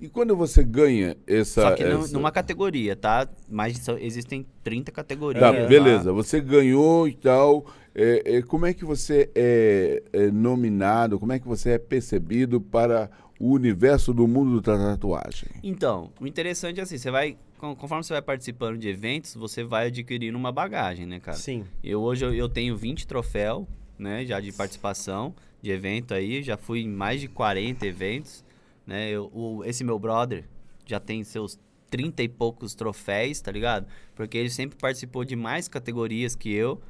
E quando você ganha essa. Só que essa... numa categoria, tá? Mas existem 30 categorias. Tá, lá. beleza. Você ganhou e tal. É, é, como é que você é, é nominado? Como é que você é percebido para o universo do mundo da tatuagem? Então, o interessante é assim, você vai, conforme você vai participando de eventos, você vai adquirindo uma bagagem, né, cara? Sim. Eu hoje eu, eu tenho 20 troféus, né, já de participação de evento aí, já fui em mais de 40 eventos, né? Eu, o, esse meu brother já tem seus 30 e poucos troféus, tá ligado? Porque ele sempre participou de mais categorias que eu.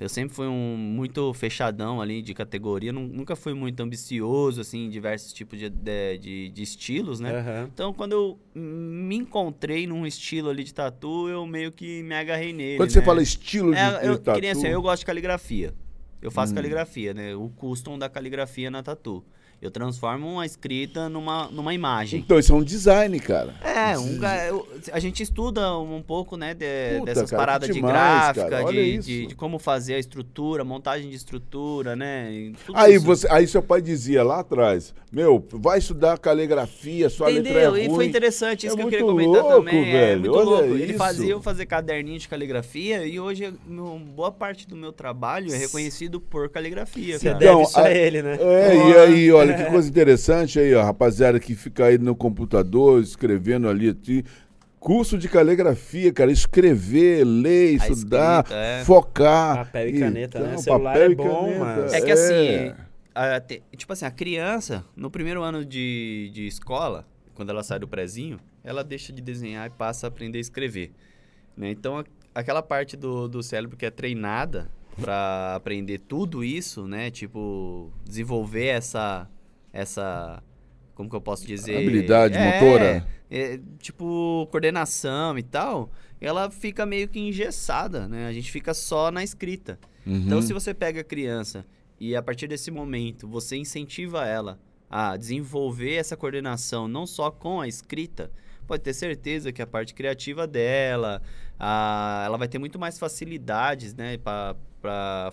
Eu sempre fui um muito fechadão ali de categoria, nunca fui muito ambicioso, assim, em diversos tipos de, de, de, de estilos, né? Aham. Então, quando eu me encontrei num estilo ali de tatu, eu meio que me agarrei nele, Quando você né? fala estilo de, É, eu, de tatu, que nem assim, eu gosto de caligrafia. Eu faço Hum. caligrafia, né? O custom da caligrafia na tatu. Eu transformo uma escrita numa, numa imagem. Então, isso é um design, cara. É, um, eu- a gente estuda um pouco, né, de- Puta, dessas cara, paradas que de demais, gráfica, de, de, de como fazer a estrutura, montagem de estrutura, né? tudo Aí, isso. você, aí seu pai dizia lá atrás, meu, vai estudar caligrafia, sua letra é Entendeu? ruim. E foi interessante isso É que eu queria comentar louco, também. é velho, muito olha louco. Ele isso. fazia eu fazer caderninho de caligrafia e hoje meu- boa parte do meu trabalho é reconhecido por caligrafia, Você cara. deve Então, isso a a- ele, né? É, e aí, olha, que coisa interessante aí, ó, rapaziada que fica aí no computador, escrevendo ali, curso de caligrafia, cara, escrever, ler, A estudar, escrita, é. focar. Papel e caneta, né? Então, Celular papel é bom, caneta, mas- É que assim, a- te- tipo assim, a criança, no primeiro ano de, de escola, quando ela sai do prezinho, ela deixa de desenhar e passa a aprender a escrever. né? Então, a- aquela parte do, do cérebro que é treinada para aprender tudo isso, né? Tipo, desenvolver essa, essa, como que eu posso dizer? Habilidade É, motora. é, tipo, coordenação e tal, ela fica meio que engessada, né? A gente fica só na escrita. Então, Uhum. se você pega a criança e a partir desse momento você incentiva ela a desenvolver essa coordenação não só com a escrita, pode ter certeza que a parte criativa dela, a- ela vai ter muito mais facilidades, né, para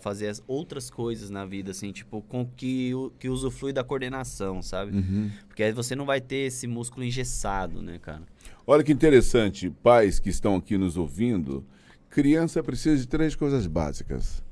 fazer as outras coisas na vida, assim, tipo, com que, o- que usufrui da coordenação, sabe? Uhum. Porque aí você não vai ter esse músculo engessado, né, cara? Olha que interessante, pais que estão aqui nos ouvindo, criança precisa de três coisas básicas: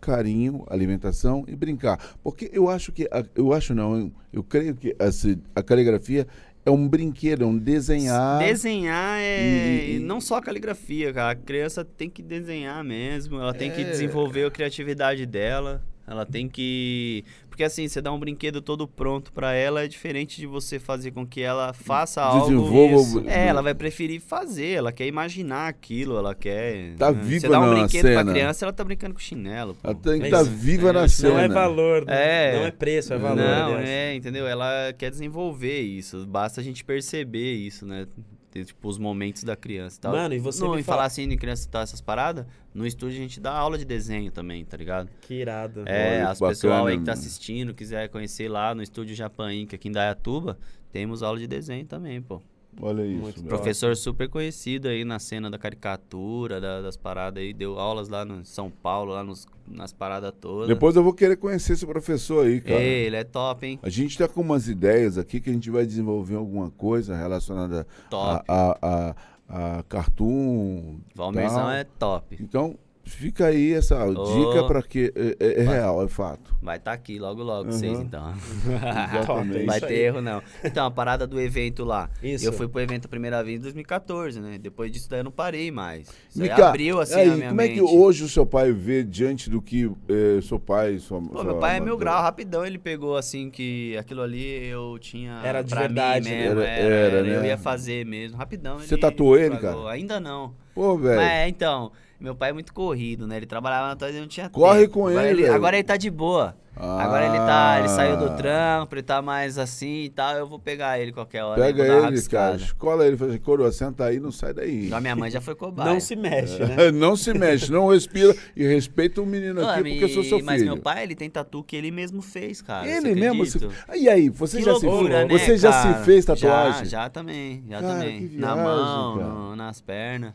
carinho, alimentação e brincar. Porque eu acho que, a- eu acho não, eu, creio que essa- a caligrafia é um brinquedo, é um desenhar. Desenhar é. E- e- Não só a caligrafia, cara. A criança tem que desenhar mesmo. Ela tem que É. desenvolver a criatividade dela. Ela tem que. Porque assim, você dá um brinquedo todo pronto pra ela é diferente de você fazer com que ela faça algo. Desenvolva o- Isso. É, ela vai preferir fazer, ela quer imaginar aquilo, ela quer. Tá né? viva Você dá um na brinquedo cena. pra criança, ela tá brincando com chinelo. pô. Ela tem que É estar isso. viva na É, cena. Não é valor, É. não é preço, é valor. Não, aliás. é, entendeu? Ela quer desenvolver isso. Basta a gente perceber isso, né? Ter, tipo, os momentos da criança e tal. Mano, e você Não, me em fala- falar assim de criança e tal, essas paradas, no estúdio a gente dá aula de desenho também, tá ligado? Que irado. É, Olha, as que pessoal aí que tá assistindo, quiser conhecer lá no estúdio Japan Inc. aqui em Dayatuba, temos aula de desenho também, pô. Olha isso. Muito. Professor super conhecido aí na cena da caricatura, da- das paradas aí, deu aulas lá no São Paulo, lá nos, nas paradas todas. Depois eu vou querer conhecer esse professor aí, cara. Ei, ele é top, hein? A gente tá com umas ideias aqui que a gente vai desenvolver alguma coisa relacionada a, a, a, a cartoon. Valmerzão é top. Então, fica aí essa dica para que é, é- é Vai. real, é fato. Vai estar aqui logo, logo, Uhum. vocês então. Exatamente. Vai Isso ter aí. erro, não. Então, a parada do evento lá. Isso. Eu fui pro evento a primeira vez em 2014, né? Depois disso daí eu não parei mais. Isso aí Mica, abriu assim aí, a minha como é mente. que hoje o seu pai vê diante do que eh, seu pai, sua Pô, meu pai é mil grau, rapidão ele pegou assim que aquilo ali eu tinha. Era de pra verdade, mim né? mesmo, Era- era, era, era, Eu né? ia fazer mesmo, rapidão. Você ele tatuou ele, pagou. cara? Ainda não. Pô, velho. Mas é, então, meu pai é muito corrido, né? Ele trabalhava na tua e não tinha Corre tempo. com agora ele, velho. Agora ele tá de boa. Agora ele tá, ele saiu do Ah. trampo, ele tá mais assim e tal, eu vou pegar ele qualquer hora. Pega ele, cara. Escola ele, fala assim, coroa, senta aí, não sai daí. A minha mãe já foi cobaia. Não se mexe, né? [laughs] não se mexe, não respira e respeita o menino Não, aqui, porque eu sou seu filho. Mas meu pai, ele tem tatu que ele mesmo fez, cara. Ele você mesmo se... Ah, E aí, você Que já se loucura, né, Você já cara? se fez tatuagem? Já, já também, já Cara, também. que Na viagem, mão, no- nas pernas.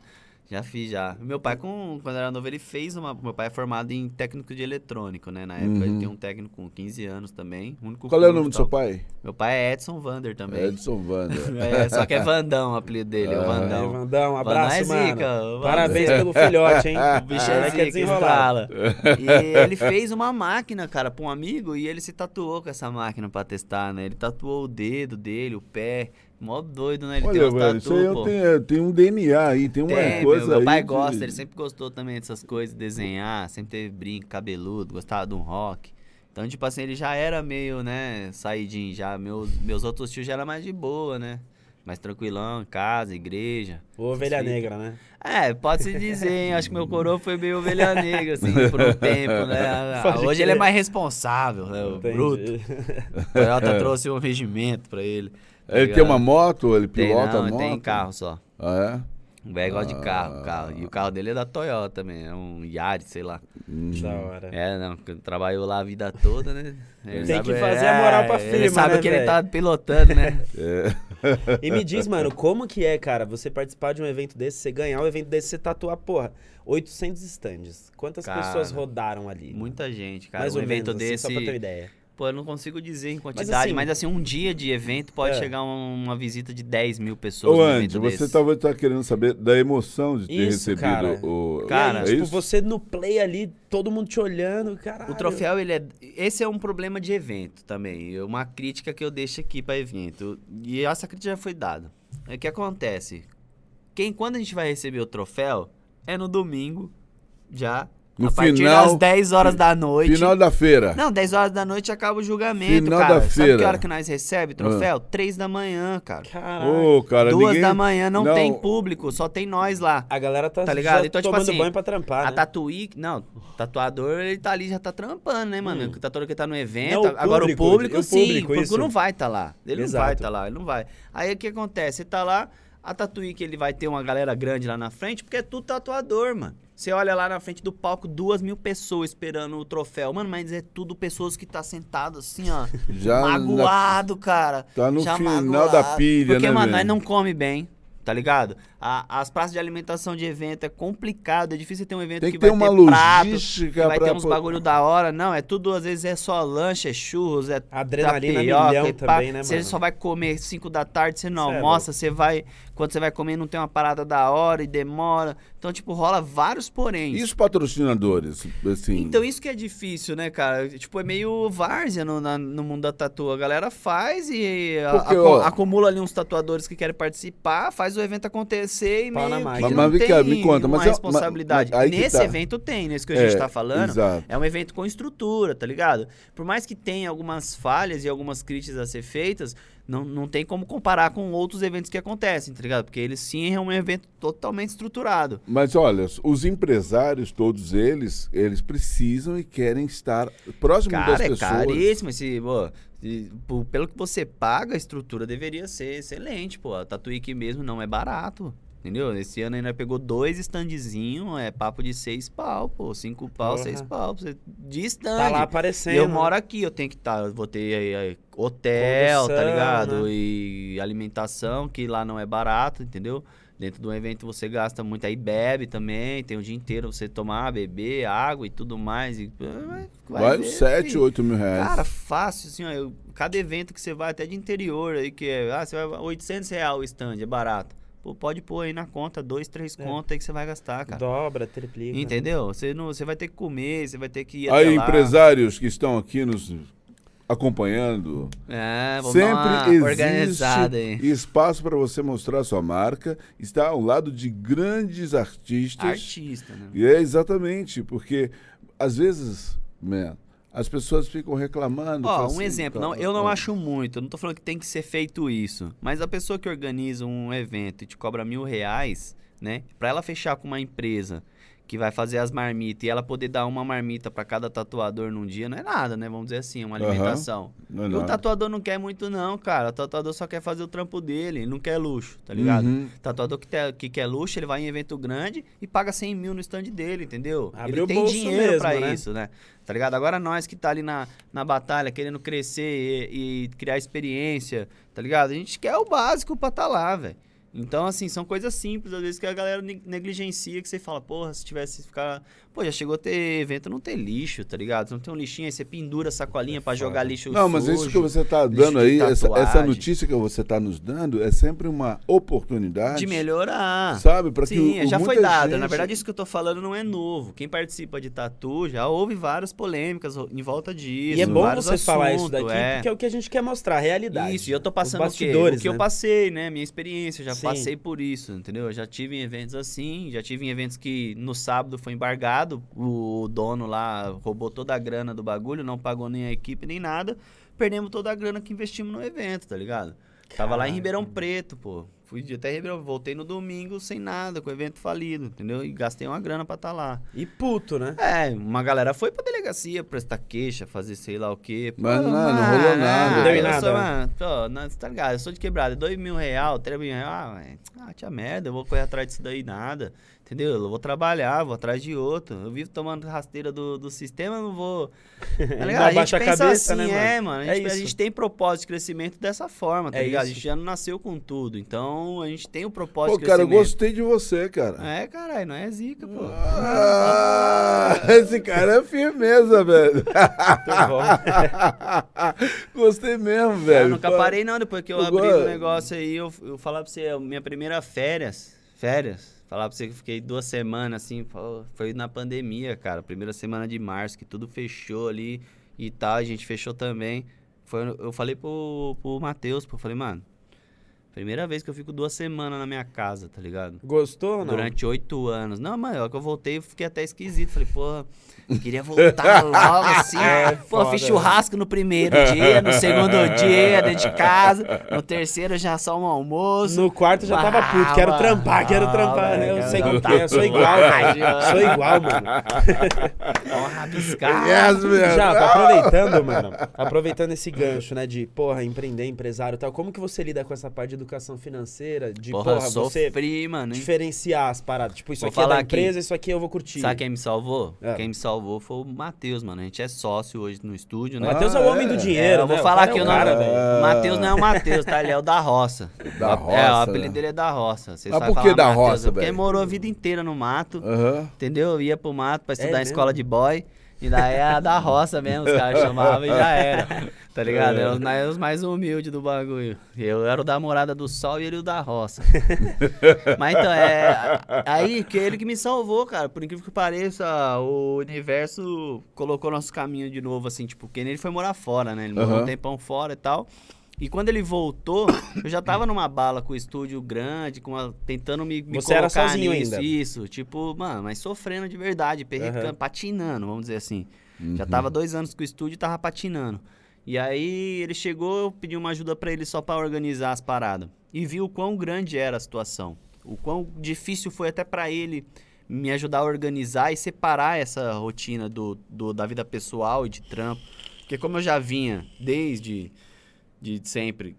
Já fiz, já. Meu pai, com, quando era novo, ele fez uma. Meu pai é formado em técnico de eletrônico, né? Na época, Uhum. ele tem um técnico com 15 anos também. único Qual é o nome do seu pai? Meu pai é Edson Vander também. Edson Wander. [laughs] É, só que é Vandão o apelido dele, é o Ah, Vandão. Vandão, um Vandão abraço, é mano. zica, Parabéns Vandão. pelo filhote, hein? O [laughs] bicho é é zica, desenrolado. estrala. [laughs] E ele fez uma máquina, cara, pra um amigo e ele se tatuou com essa máquina pra testar, né? Ele tatuou o dedo dele, o pé. Mó doido, né? Ele tem Olha, uns velho, isso aí tatu, eu tenho, tem um DNA aí, tem uma Tem, coisa meu, meu pai de- gosta, ele sempre gostou também dessas coisas, desenhar, sempre teve brinco, cabeludo, gostava de um rock. Então, tipo assim, ele já era meio, né, saidinho já. Meus, meus outros tios já eram mais de boa, né? Mais tranquilão, casa, igreja. Ovelha Sim. Negra, né? É, pode-se dizer, hein? Acho que meu coroa foi meio ovelha [laughs] negra, assim, por um tempo, né? [laughs] Ah, Pode Hoje crer. ele é mais responsável, né? O Entendi. bruto. O [laughs] Toyota trouxe um regimento pra ele. tá Ele tem uma ligado? moto, ele Tem, pilota não, a ele moto? tem carro só. Ah, O velho gosta de carro, carro. E o carro dele é da Toyota também, é um Yaris, sei lá. é? Hum. Da hora. É, não, trabalhou lá a vida toda, né? [laughs] Ele Tem que fazer a moral pra Ele firma, sabe né, que ele velho? tá pilotando, né? [laughs] É. [laughs] E me diz, mano, como que é, cara, você participar de um evento desse, você ganhar um evento desse, você tatuar, porra, 800 stands. Quantas Cara, pessoas rodaram ali? Muita gente, cara. Mais um ou evento menos, assim, desse. só pra ter uma ideia. Pô, eu não consigo dizer em quantidade, mas assim- assim, um dia de evento pode É. chegar um- uma visita de 10 mil pessoas Ô, no Andy, você desse. talvez tá querendo saber da emoção de ter Isso, recebido cara. o. Cara, é tipo, isso? você no play ali, todo mundo te olhando, caralho. O troféu, ele é. Esse é um problema de evento também. É Uma crítica que eu deixo aqui pra evento. E essa crítica já foi dada. É o que acontece. Quem, quando a gente vai receber o troféu, é no domingo, já. No a partir final- das 10 horas da noite. Final da feira. Não, 10 horas da noite acaba o julgamento, Final cara. da Sabe feira. que hora que nós recebe troféu? 3 da manhã, cara. Caralho. Ô, cara, Duas ninguém... da manhã não, não. tem público, só tem nós lá. A galera tá, Tá ligado? já Então, tipo tomando assim, banho pra trampar, A né? tatuí, não, o tatuador, ele tá ali, já tá trampando, né, mano? Hum. O tatuador que tá no evento, Não, o agora público, o público, o sim, público, o público isso. não vai tá lá. Ele não Exato. vai tá lá, ele não vai. Aí o que acontece? Você tá lá, a tatuí que ele vai ter uma galera grande lá na frente, porque é tudo tatuador, mano. Você olha lá na frente do palco, duas mil pessoas esperando o troféu. Mano, mas é tudo pessoas que tá sentado assim, ó. [laughs] Já na- magoado, cara. Tá no final magoado. da pilha, Porque, né, mano, nós não come bem, tá ligado? A- as praças de alimentação de evento é complicado, é difícil ter um evento Tem que, que ter vai uma ter prato, logística que vai ter uns pô- bagulho da hora. Não, é tudo, às vezes, é só lanche, é churros, é Adrenalina tapioca milhão e pá. também, né, Você mano? só vai comer 5 da tarde, você não Cê é almoça, você vai... Quando você vai comer, não tem uma parada da hora e demora. Então, tipo, rola vários poréns. E os patrocinadores, assim... Então isso que é difícil, né, cara? Tipo, é meio várzea no, na- no mundo da tatu. A galera faz e a- Porque, acu- ó- acumula ali uns tatuadores que querem participar, faz o evento acontecer e na meio máquina. que Mas não tem me conta, uma mas é- responsabilidade. mas- Nesse tá. evento tem, nesse que a gente É, tá falando. exato. É um evento com estrutura, tá ligado? Por mais que tenha algumas falhas e algumas críticas a ser feitas, não, não tem como comparar com outros eventos que acontecem, tá ligado? Porque eles sim é um evento totalmente estruturado. Mas olha, os empresários, todos eles, eles precisam e querem estar próximo das Cara, é pessoas. caríssimo esse, pô. e, pô, pelo que você paga, a estrutura deveria ser excelente, pô. A Tatuíque mesmo não é barato. Entendeu? Esse ano ainda pegou dois standzinhos, é papo de seis pau, pô. Cinco pau, Porra. seis pau. de stand. Tá lá E aparecendo. eu moro aqui, eu tenho que estar. Tá, vou ter aí, aí, hotel, tá Condução, ligado? né? E alimentação, que lá não é barato, entendeu? Dentro do evento você gasta muito, aí bebe também, tem o dia inteiro você tomar, beber, água e tudo mais. E, vai Vai ver, uns 7, filho. 8 mil reais. Cara, fácil, assim, ó. eu- cada evento que você vai, até de interior aí, que é. Ah, você vai 800 reais o stand, é barato. Pô, pode pôr aí na conta, dois, três É. contas aí que você vai gastar, cara. Dobra, triplica. Entendeu? Você, não, você vai ter que comer, você vai ter que ir Aí, até lá. empresários que estão aqui nos acompanhando, É, vamos sempre existe espaço para você mostrar sua marca, está ao lado de grandes artistas. Artista, né? E é exatamente, porque às vezes, man, as pessoas ficam reclamando. Ó, falam um assim, exemplo, não, cara, eu não ah, acho muito, eu não tô falando que tem que ser feito isso, mas a pessoa que organiza um evento e te cobra mil reais, né, pra ela fechar com uma empresa que vai fazer as marmitas e ela poder dar uma marmita pra cada tatuador num dia, não é nada, né, vamos dizer assim, uma alimentação. não é E o tatuador não quer muito não, cara, o tatuador só quer fazer o trampo dele, ele não quer luxo, tá ligado? Uhum. Tatuador que, te- que quer luxo, ele vai em evento grande e paga 100 mil no stand dele, entendeu? Abre ele o tem bolso dinheiro mesmo, pra né? isso, né? Tá ligado? Agora nós que tá ali na, na batalha, querendo crescer e, e criar experiência, tá ligado? A gente quer o básico pra tá lá, velho. Então, assim, são coisas simples, às vezes, que a galera negligencia, que você fala, porra, se tivesse ficar. Pô, já chegou a ter evento, não tem lixo, tá ligado? Não tem um lixinho, aí você pendura a sacolinha é para jogar lixo Não, mas isso que você tá dando aí, essa, essa, notícia que você tá nos dando, é sempre uma oportunidade. De melhorar. Sabe? Pra Sim, que já foi dada. Gente... Na verdade, isso que eu tô falando não é novo. Quem participa de tatu já houve várias polêmicas em volta disso. E é bom você assuntos, falar isso daqui, é. porque é o que a gente quer mostrar, a realidade. Isso, e eu tô passando o, quê? o que né? eu passei, né? Minha experiência, já Sim. passei por isso, entendeu? Eu já tive em eventos assim, já tive em eventos que no sábado foi embargado, o dono lá roubou toda a grana do bagulho, não pagou nem a equipe nem nada, perdemos toda a grana que investimos no evento, tá ligado? Tava lá em Ribeirão Preto, pô. Fui até Ribeirão, voltei no domingo sem nada, com o evento falido, entendeu? E gastei uma grana pra estar tá lá. E puto, né? É, uma galera foi pra delegacia prestar queixa, fazer sei lá o quê. Mas não, não rolou nada. Não deu nada. Sou, mano, pô, não, tá ligado? Eu sou de quebrada, dois mil real, três mil real, ah, ah, tinha merda, eu vou correr atrás disso daí, nada. Entendeu? Eu vou trabalhar, vou atrás de outro. Eu vivo tomando rasteira do, do sistema, não vou. Tá ligado? a gente pensa cabeça, assim, né, é, mano. A gente, é a gente, tem propósito de crescimento dessa forma, tá é ligado? Isso. A gente já não nasceu com tudo. Então a gente tem o propósito pô, de crescimento. Pô, cara, eu gostei de você, cara. É, caralho, não é zica, pô. Ah, [laughs] esse cara é firmeza, velho. [laughs] gostei mesmo, velho. Eu nunca parei, não. Depois que eu, eu abri o um negócio aí, eu, eu falar pra você, minha primeira férias. Férias Falar pra você que fiquei duas semanas, assim, foi na pandemia, cara. Primeira semana de março, que tudo fechou ali e tal, a gente fechou também. Foi, eu falei pro, pro Matheus, pô, falei, mano, primeira vez que eu fico duas semanas na minha casa, tá ligado? Gostou ou não? Durante oito anos. Não, mano, hora que eu voltei, eu fiquei até esquisito. Falei, porra Queria voltar [laughs] logo assim. É, Pô, foda, fiz churrasco no primeiro dia, no segundo [laughs] dia dentro de casa, no terceiro já só um almoço. No quarto já tava puto, quero trampar, quero trampar. né? eu sei contar, eu sou igual, cara. sou igual, mano. [laughs] Ó, rabiscar. Yes, já, aproveitando, mano, aproveitando esse gancho, né, de, porra, empreender, empresário e tal, como que você lida com essa parte de educação financeira? De, porra, porra você mano, diferenciar as paradas. Tipo, isso vou aqui é da empresa, aqui. isso aqui eu vou curtir. Sabe quem me salvou? É. Quem me salvou foi o Matheus, mano. A gente é sócio hoje no estúdio, né? O Matheus é o homem do ah, dinheiro, é, eu vou né? falar aqui o nome. O Matheus não é o Matheus, tá? Ele é o da roça. Da roça. É, o apelido né? dele é da roça. Vocês Mas por que da roça, velho? Porque morou a vida inteira no mato, entendeu? Eu ia pro mato pra estudar é em escola de boy. E daí é a da roça mesmo, os caras chamavam e já era. Tá ligado? É. Os, mais, os mais humildes do bagulho. Eu era o da morada do sol e ele o da roça. [laughs] Mas então, é. Aí que ele que me salvou, cara. Por incrível que pareça, o universo colocou nosso caminho de novo, assim, tipo, porque ele foi morar fora, né? Ele morou uhum. um tempão fora e tal. E quando ele voltou, eu já tava numa bala com o estúdio grande, com a, tentando me, me Você era sozinho nisso, ainda? Isso, tipo, mano, mas sofrendo de verdade, perrecando, uhum. patinando, vamos dizer assim. Uhum. Já tava dois anos com o estúdio e tava patinando. E aí ele chegou, eu pedi uma ajuda para ele só para organizar as paradas. E viu o quão grande era a situação. O quão difícil foi até para ele me ajudar a organizar e separar essa rotina do, do, da vida pessoal e de trampo. Porque como eu já vinha desde de sempre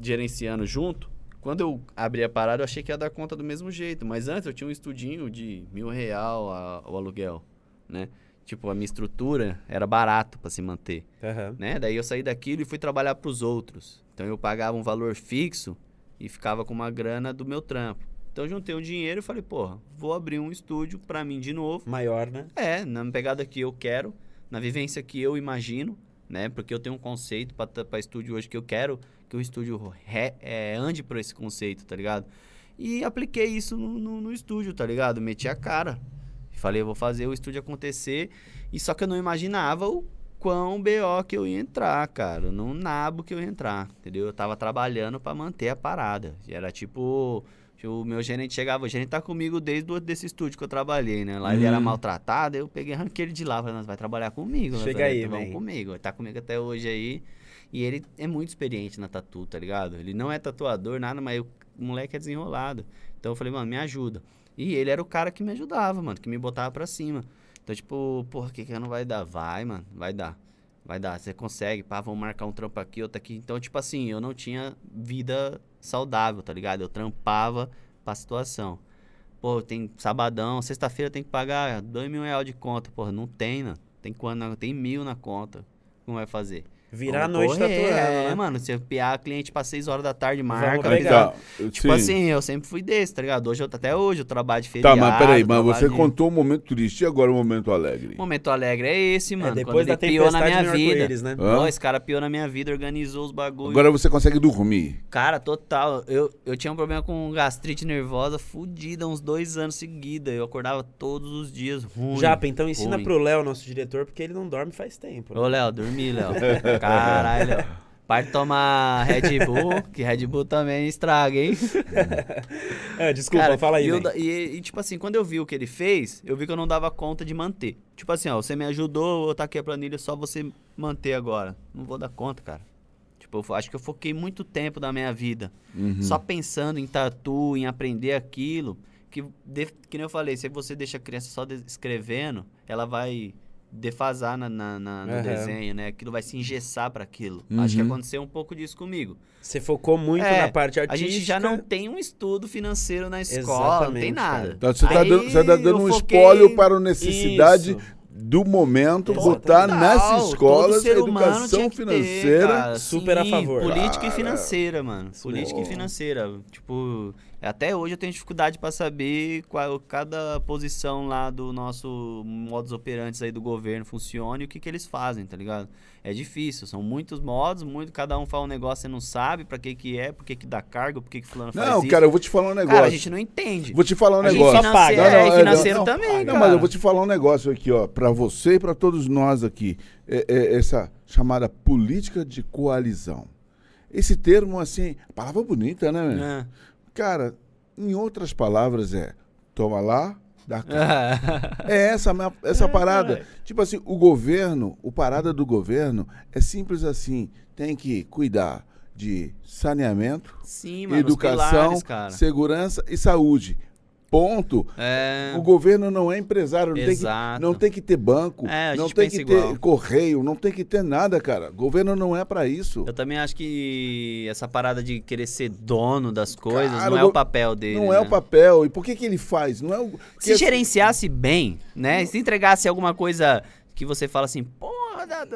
gerenciando junto, quando eu abri a parada eu achei que ia dar conta do mesmo jeito. Mas antes eu tinha um estudinho de mil real o aluguel, né? Tipo, a minha estrutura era barato para se manter, uhum. né? Daí eu saí daquilo e fui trabalhar para os outros. Então eu pagava um valor fixo e ficava com uma grana do meu trampo. Então eu juntei um dinheiro e falei, porra, vou abrir um estúdio para mim de novo. Maior, né? É, na pegada que eu quero, na vivência que eu imagino, né? Porque eu tenho um conceito para estúdio hoje que eu quero que o estúdio re, é, ande por esse conceito, tá ligado? E apliquei isso no, no, no estúdio, tá ligado? Meti a cara. Falei, vou fazer o estúdio acontecer. E só que eu não imaginava o quão BO que eu ia entrar, cara. No nabo que eu ia entrar, entendeu? Eu tava trabalhando para manter a parada. Era tipo. O meu gerente chegava, o gerente tá comigo desde o, desse estúdio que eu trabalhei, né? Lá ele era hum. maltratado, eu peguei arranquei ele de lá, falei, nós vai trabalhar comigo. Chega aí, vamos vem. comigo. Ele tá comigo até hoje aí. E ele é muito experiente na tatu, tá ligado? Ele não é tatuador, nada, mas o moleque é desenrolado. Então eu falei, mano, me ajuda. E ele era o cara que me ajudava, mano, que me botava pra cima. Então, tipo, porra, que que não vai dar? Vai, mano, vai dar. Vai dar, você consegue, pá, vamos marcar um trampo aqui, outro aqui. Então, tipo assim, eu não tinha vida saudável, tá ligado? Eu trampava pra situação. Pô, tem sabadão, sexta-feira tem que pagar dois mil reais de conta. Porra, não tem, né? Tem quando? Tem mil na conta. Como vai fazer? Virar a noite correr, tatuando, É, né? mano, se eu piar cliente pra 6 horas da tarde, marca? Tá, Tipo sim. assim, eu sempre fui desse, tá ligado? Hoje, eu- até hoje eu trabalho de Tá, feriado. mas peraí, mas você de- contou um momento triste e agora o momento alegre. Momento alegre é esse, mano. É, depois Quando da ele piou na minha vida. arco-íris, né? Hã? Ó, esse cara piou na minha vida, organizou os bagulhos. Agora você consegue dormir. Cara, total. Eu, eu tinha um problema com gastrite nervosa fudida uns dois anos seguidos. Eu acordava todos os dias ruim. Japa, então ensina ruim. pro Léo, nosso diretor, porque ele não dorme faz tempo. né? Ô, Léo, dormi, Léo. [laughs] Caralho. Para de tomar Red Bull, que Red Bull também estraga, hein? É, desculpa, Cara, fala aí, e, eu e, e, tipo assim, quando eu vi o que ele fez, eu vi que eu não dava conta de manter. Tipo assim, ó, você me ajudou, eu tá aqui a planilha, só você manter agora. Não vou dar conta, cara. Tipo, eu acho que eu foquei muito tempo da minha vida Uhum. só pensando em tatu, em aprender aquilo. Que, de- que nem eu falei, se você deixa a criança só escrevendo, ela vai defasar na, na- na- no Aham. desenho, né? Aquilo vai se engessar para aquilo. Acho que Uhum. aconteceu um pouco disso comigo. Você focou muito É, na parte A artística. gente já não tem um estudo financeiro na escola, não tem Exatamente, nada. Então, você está dando, você tá dando um foquei- espólio para a necessidade Isso. do momento, Exatamente. botar Total, nas escolas a educação que ter, financeira. cara. Super a Sim, favor. Política Cara. e financeira, mano. Política Pô. e financeira. Tipo, até hoje eu tenho dificuldade pra saber qual cada posição lá do nosso modus operantes aí do governo funciona e o que que eles fazem, tá ligado? É difícil, são muitos modos, muito, cada um fala um negócio, você não sabe pra que que é, por que que dá cargo, por que que fulano faz Não, isso. cara, eu vou te falar um negócio. Cara, a gente não entende. Vou te falar um A gente negócio. só paga. Financeiro, Não, não, é, é, e financeiro não, também, Não, cara. mas eu vou te falar um negócio aqui, ó, para você e para todos nós aqui. É- é essa chamada política de coalizão. Esse termo, assim, palavra bonita, né, meu? É. Cara, em outras palavras é toma lá, dá cá. [laughs] É essa, essa parada. Tipo assim, o governo, o parada do governo é simples assim. Tem que cuidar de saneamento, Sim, mano, educação, pilares, segurança e saúde. Ponto. É. O governo não é empresário, não tem, que, Exato. não tem que ter banco, É, não tem que ter igual. correio, não tem que ter nada, cara. O governo não é pra isso. Eu também acho que essa parada de querer ser dono das coisas Cara, não é o papel dele. Não é né? o papel. E por que que ele faz? Não é o Se porque- gerenciasse bem, né? Se entregasse alguma coisa que você fala assim, porra,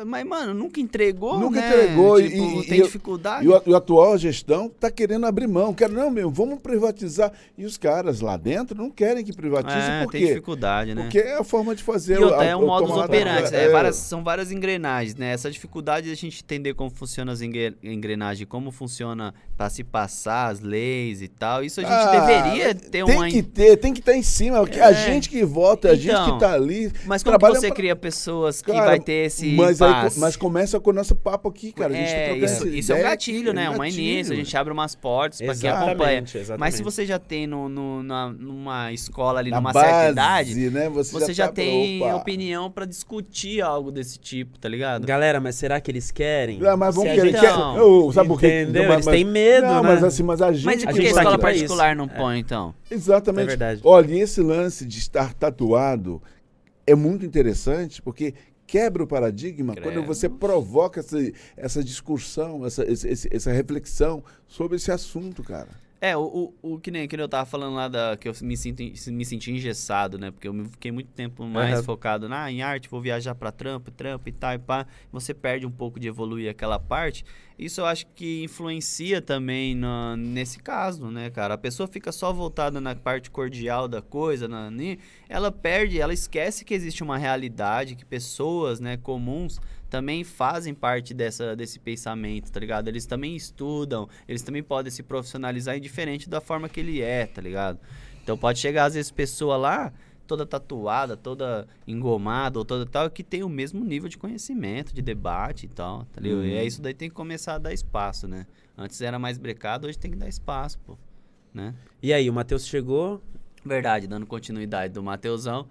mas mano, nunca entregou, Nunca né? entregou e- Tipo, e- tem e- dificuldade. E o, e a atual gestão tá querendo abrir mão. Quer, não, meu, vamos privatizar. E os caras lá dentro não querem que privatize. é, por tem quê? dificuldade, né? Porque é a forma de fazer E outra, é um modus operandi, é, é, várias, são várias engrenagens, né? Essa dificuldade de a gente entender como funcionam as engre- engrenagens, como funciona para se passar as leis e tal, isso a gente Ah, deveria ter tem uma... que ter, tem que estar em cima. porque A É. gente que vota, a gente Então, que tá ali. Mas como trabalha você pra- cria pessoas que Cara, vai ter esse mas, aí, mas começa com o nosso papo aqui, cara. A gente tá é, trocando isso, isso é um gatilho, né? é um Uma início, a gente abre umas portas pra quem acompanha. exatamente. Mas se você já tem no, no- na- numa escola ali, Na numa base, certa idade, né? Você, você já, tá- tem opa. opinião pra discutir algo desse tipo, tá ligado? Galera, mas será que eles querem? Ah, mas vamos querer. quer- Então, Eu- sabe por quê? entendeu? Não, Eles têm medo, não, né? mas assim, mas a gente. Mas e a por que a gente tá escola particular não põe, então? Exatamente. É verdade. Olha, e esse lance de estar tatuado é muito interessante porque quebra o paradigma quando você provoca essa, essa discussão, essa, esse- essa reflexão sobre esse assunto, cara. É, o, o, o que, nem, que eu tava falando lá da, que eu me, sinto, me senti engessado, né? Porque eu me- fiquei muito tempo mais Aham. focado na, em arte, vou viajar pra trampo, trampo e tal e pá. Você perde um pouco de evoluir aquela parte. Isso eu acho que influencia também na- nesse caso, né, cara? A pessoa fica só voltada na parte cordial da coisa, na, ni- ela perde, ela esquece que existe uma realidade, que pessoas, né, comuns também fazem parte dessa, desse pensamento, tá ligado? Eles também estudam, eles também podem se profissionalizar indiferente da forma que ele é, tá ligado? Então pode chegar às vezes pessoa lá, toda tatuada, toda engomada ou toda tal, que tem o mesmo nível de conhecimento, de debate e tal, tá ligado? E é Uhum. isso daí tem que começar a dar espaço, né? Antes era mais brecado, hoje tem que dar espaço, pô, né? E aí, o Matheus chegou. Verdade, dando continuidade do Mateusão.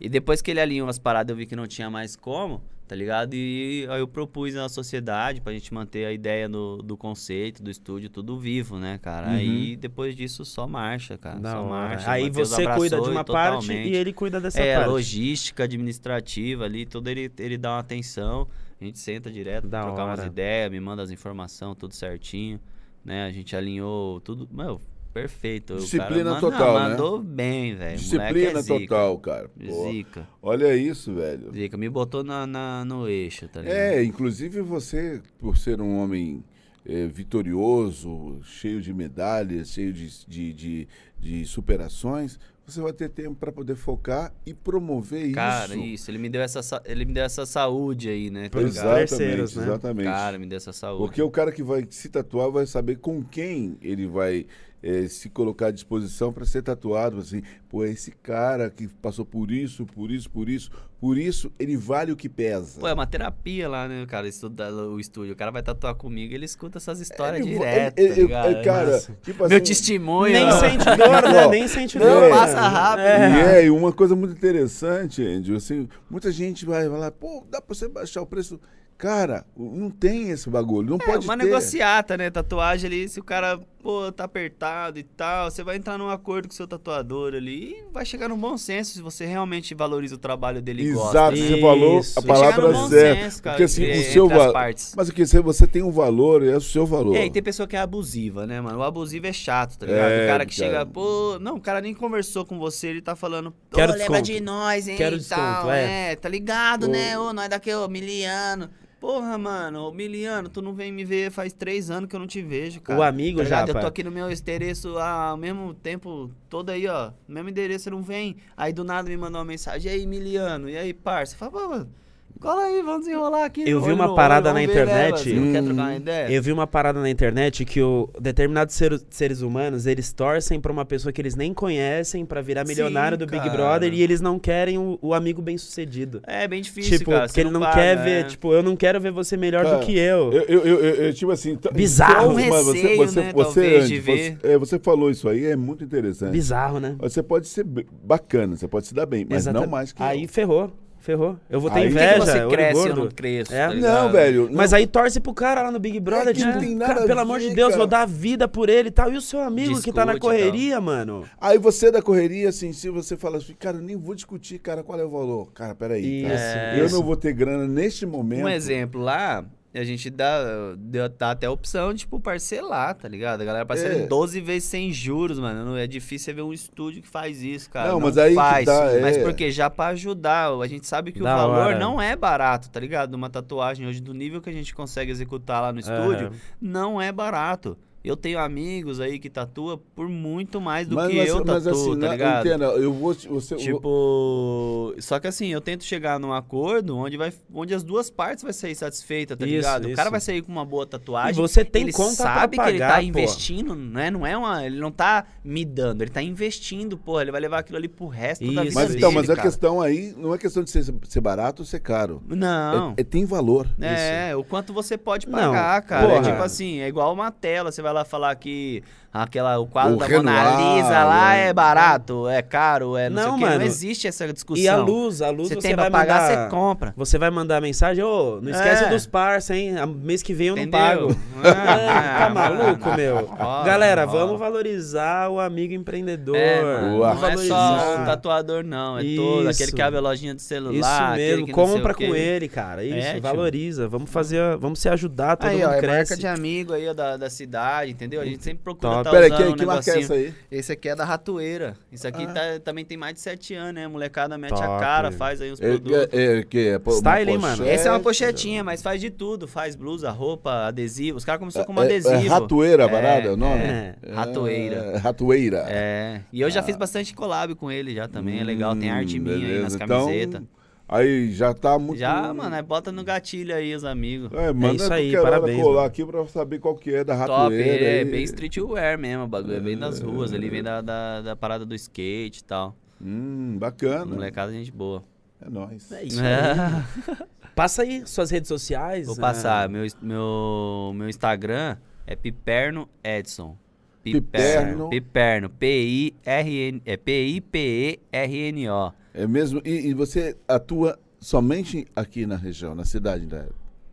E depois que ele alinhou as paradas, eu vi que não tinha mais como, tá ligado? E aí eu propus na sociedade pra gente manter a ideia do, do conceito, do estúdio, tudo vivo, né, cara? Uhum. Aí depois disso só marcha, cara. Da só hora. marcha. Aí você cuida de uma e parte totalmente. e ele cuida dessa É, parte. logística administrativa ali, tudo ele, ele dá uma atenção. A gente senta direto, Da trocar umas hora. ideias, me manda as informações, tudo certinho. Né? A gente alinhou tudo. Meu, perfeito. O Disciplina cara manda- total, né? Mandou bem, velho. Disciplina Moleque é zica. total, cara. Pô, Zica. olha isso, velho. Zica. Me botou na, na- no eixo, tá ligado? É, inclusive você, por ser um homem eh, vitorioso, cheio de medalhas, cheio de, de, de, de superações, você vai ter tempo para poder focar e promover Cara, isso. isso. Ele me deu essa, sa- ele me deu essa saúde aí, né? Tá? Exatamente, né? exatamente. Cara, me deu essa saúde. Porque o cara que vai se tatuar vai saber com quem ele vai eh, se colocar à disposição para ser tatuado. Assim, pô, esse cara que passou por isso, por isso, por isso, por isso, ele vale o que pesa. Pô, é uma terapia lá, né, cara? Estudar o estúdio. O cara vai tatuar comigo ele escuta essas histórias Ele va- direto, ele- tá ele- cara, Massa. tipo Meu assim, testemunho. Nem sente dor, né? Nem sente não, dor. passa né? rápido. É. E é, e uma coisa muito interessante, Andrew, assim, muita gente vai falar, pô, dá pra você baixar o preço. Cara, não tem esse bagulho, não É, pode uma ter. negociata, né? Tatuagem ali, se o cara, pô, tá apertado e tal, você vai entrar num acordo com o seu tatuador ali e vai chegar num bom senso se você realmente valoriza o trabalho dele e gosta. Exato, você falou a palavra no certa. senso, cara, porque assim, o seu valor. Mas o que você, você tem um valor, é o seu valor. É, e tem pessoa que é abusiva, né, mano? O abusivo é chato, tá ligado? É, o cara que cara. chega, pô, não, o cara nem conversou com você, ele tá falando, pô, Quero lembra desconto. de nós, hein, Quero e tal, desconto, é. é, tá ligado, Ô. né? Ô, nós daqui, ô, miliano. Porra, mano, miliano, tu não vem me ver faz três anos que eu não te vejo, cara. O amigo, tá? Japa. Eu tô aqui no meu endereço ao mesmo tempo todo aí, ó. No mesmo endereço você não vem. Aí do nada me mandou uma mensagem. E aí, miliano? E aí, parça? Fala, pô, mano, cola aí, vamos desenrolar aqui. Eu vi uma parada na internet. Você não quer Hum. trocar uma ideia? Eu vi uma parada na internet que o determinados ser- seres humanos, eles torcem pra uma pessoa que eles nem conhecem pra virar Sim, milionário do Big cara. Brother e eles não querem o, o amigo bem sucedido. É bem difícil, tipo, cara. porque você ele não paga, quer é. ver, tipo, eu não quero ver você melhor Cara, do que eu. Eu, eu, eu, eu- tipo assim. Bizarro. mas Um receio, né, talvez, de Andy, ver. Você, é, você falou isso aí, é muito interessante. Bizarro, né? Você pode ser bacana, você pode se dar bem, mas Exata- não mais que Aí eu. ferrou, ferrou. Eu vou ter Aí- Por que inveja, você olho cresce eu gordo. não cresço? É? tá ligado? Não, velho. Mas não. aí torce pro cara lá no Big Brother, É que não tipo, tem cara, nada a pelo amor ver, de Deus, cara. vou dar a vida por ele e tal. E o seu amigo que tá na Discute e correria, mano? Aí você da correria, assim, se você fala assim, cara, eu nem vou discutir, cara, qual é o valor? Cara, peraí. cara. Isso, Eu isso. não vou ter grana neste momento. Um exemplo lá, a gente dá, deu, dá até a opção de, tipo, parcelar, tá ligado? A galera parcela É. em 12 vezes sem juros, mano. Não é difícil você ver um estúdio que faz isso, cara. Não, mas aí que faz. tá, Mas é. porque já pra ajudar, a gente sabe que Da o valor hora. não é barato, tá ligado? Uma tatuagem hoje, do nível que a gente consegue executar lá no estúdio, Aham. não é barato. Eu tenho amigos aí que tatua por muito mais do mas, que mas, eu mas tatuo, assim, tá na- ligado? entenda, eu vou. Você, Tipo, só que assim, eu tento chegar num acordo onde, vai, onde as duas partes vai sair satisfeita, tá Isso, ligado? O cara isso. vai sair com uma boa E tatuagem. você tem ele conta sabe pra que ele tá pagar, pô. investindo, né? Não é uma, ele não tá me dando, ele tá investindo, porra, ele vai levar aquilo ali pro resto da Isso. vida mas dele, então, mas a cara. questão aí não é questão de ser, ser barato ou ser caro. Não. É, é- tem valor. É, o quanto você pode Não, pagar, cara. É porra. tipo assim, é igual uma tela. Você vai lá falar que aquela, o quadro O da Mona Renoir, Lisa lá né? é barato, é caro, é não, sei Não, o quê. mano. Não existe essa discussão. E a luz, a luz Você você, tem vai pagar, mandar... você compra. Você vai mandar mensagem, ô, não esquece É. dos parça, hein? A- Mês que vem eu não Entendeu? pago. Ah, [laughs] tá maluco, meu? Ó, Galera, ó. vamos valorizar o amigo empreendedor. É, mano, não é só o tatuador, não. É todo. Aquele Isso. que abre a lojinha de Isso celular. aquele mesmo, que não sei compra o com ele, cara. Isso, É, tio. valoriza. Vamos fazer, vamos se ajudar, todo Aí, mundo ó, é cresce. marca de amigo aí, ó, da, da cidade, entendeu? A gente sempre procura Top. Tá Peraí, usando que, um que marca é essa aí? Esse aqui é da Ratoeira. Isso aqui Ah. tá- também tem mais de 7 anos, né? A molecada mete a cara, faz aí os É, produtos. é, é, que é, Style, hein, mano? Essa é uma pochetinha, mas faz de tudo. Faz blusa, roupa, adesivo. Os caras começaram como É- adesivo. É, ratoeira É, parada, o nome? é. Ratoeira. É, ratoeira. É. E eu já fiz bastante collab com ele já também. é legal. Tem arte Hum, minha aí beleza. nas Então, camisetas. Aí já tá muito... Já, mano, aí bota no gatilho aí os amigos. É, manda isso aí, parabéns, colar mano. aqui pra saber qual que é da Top, ratoeira. é aí. bem streetwear mesmo, o bagulho. É bem das ruas ali, vem da, da, da parada do skate e tal. Hum, bacana. Molecada, gente boa. É nóis. É isso aí. [laughs] Passa aí suas redes sociais. Vou passar. Meu, meu, meu Instagram é Piperno Edson. Piperno. Piperno. P-I-R-N. É P-I-P-E-R-N-O. É mesmo? E, e você atua somente aqui na região, na cidade da...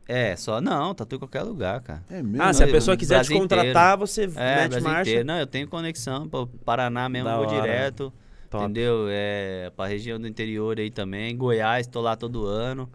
É, só não, tatu em qualquer lugar, cara. É mesmo? Ah, se a Não, pessoa no quiser te contratar, você É, mete Brasil marcha. inteiro. Não, eu tenho conexão pro Paraná mesmo, Da vou hora. direto. Top. Entendeu? É, pra região do interior aí também. Goiás, tô lá todo ano.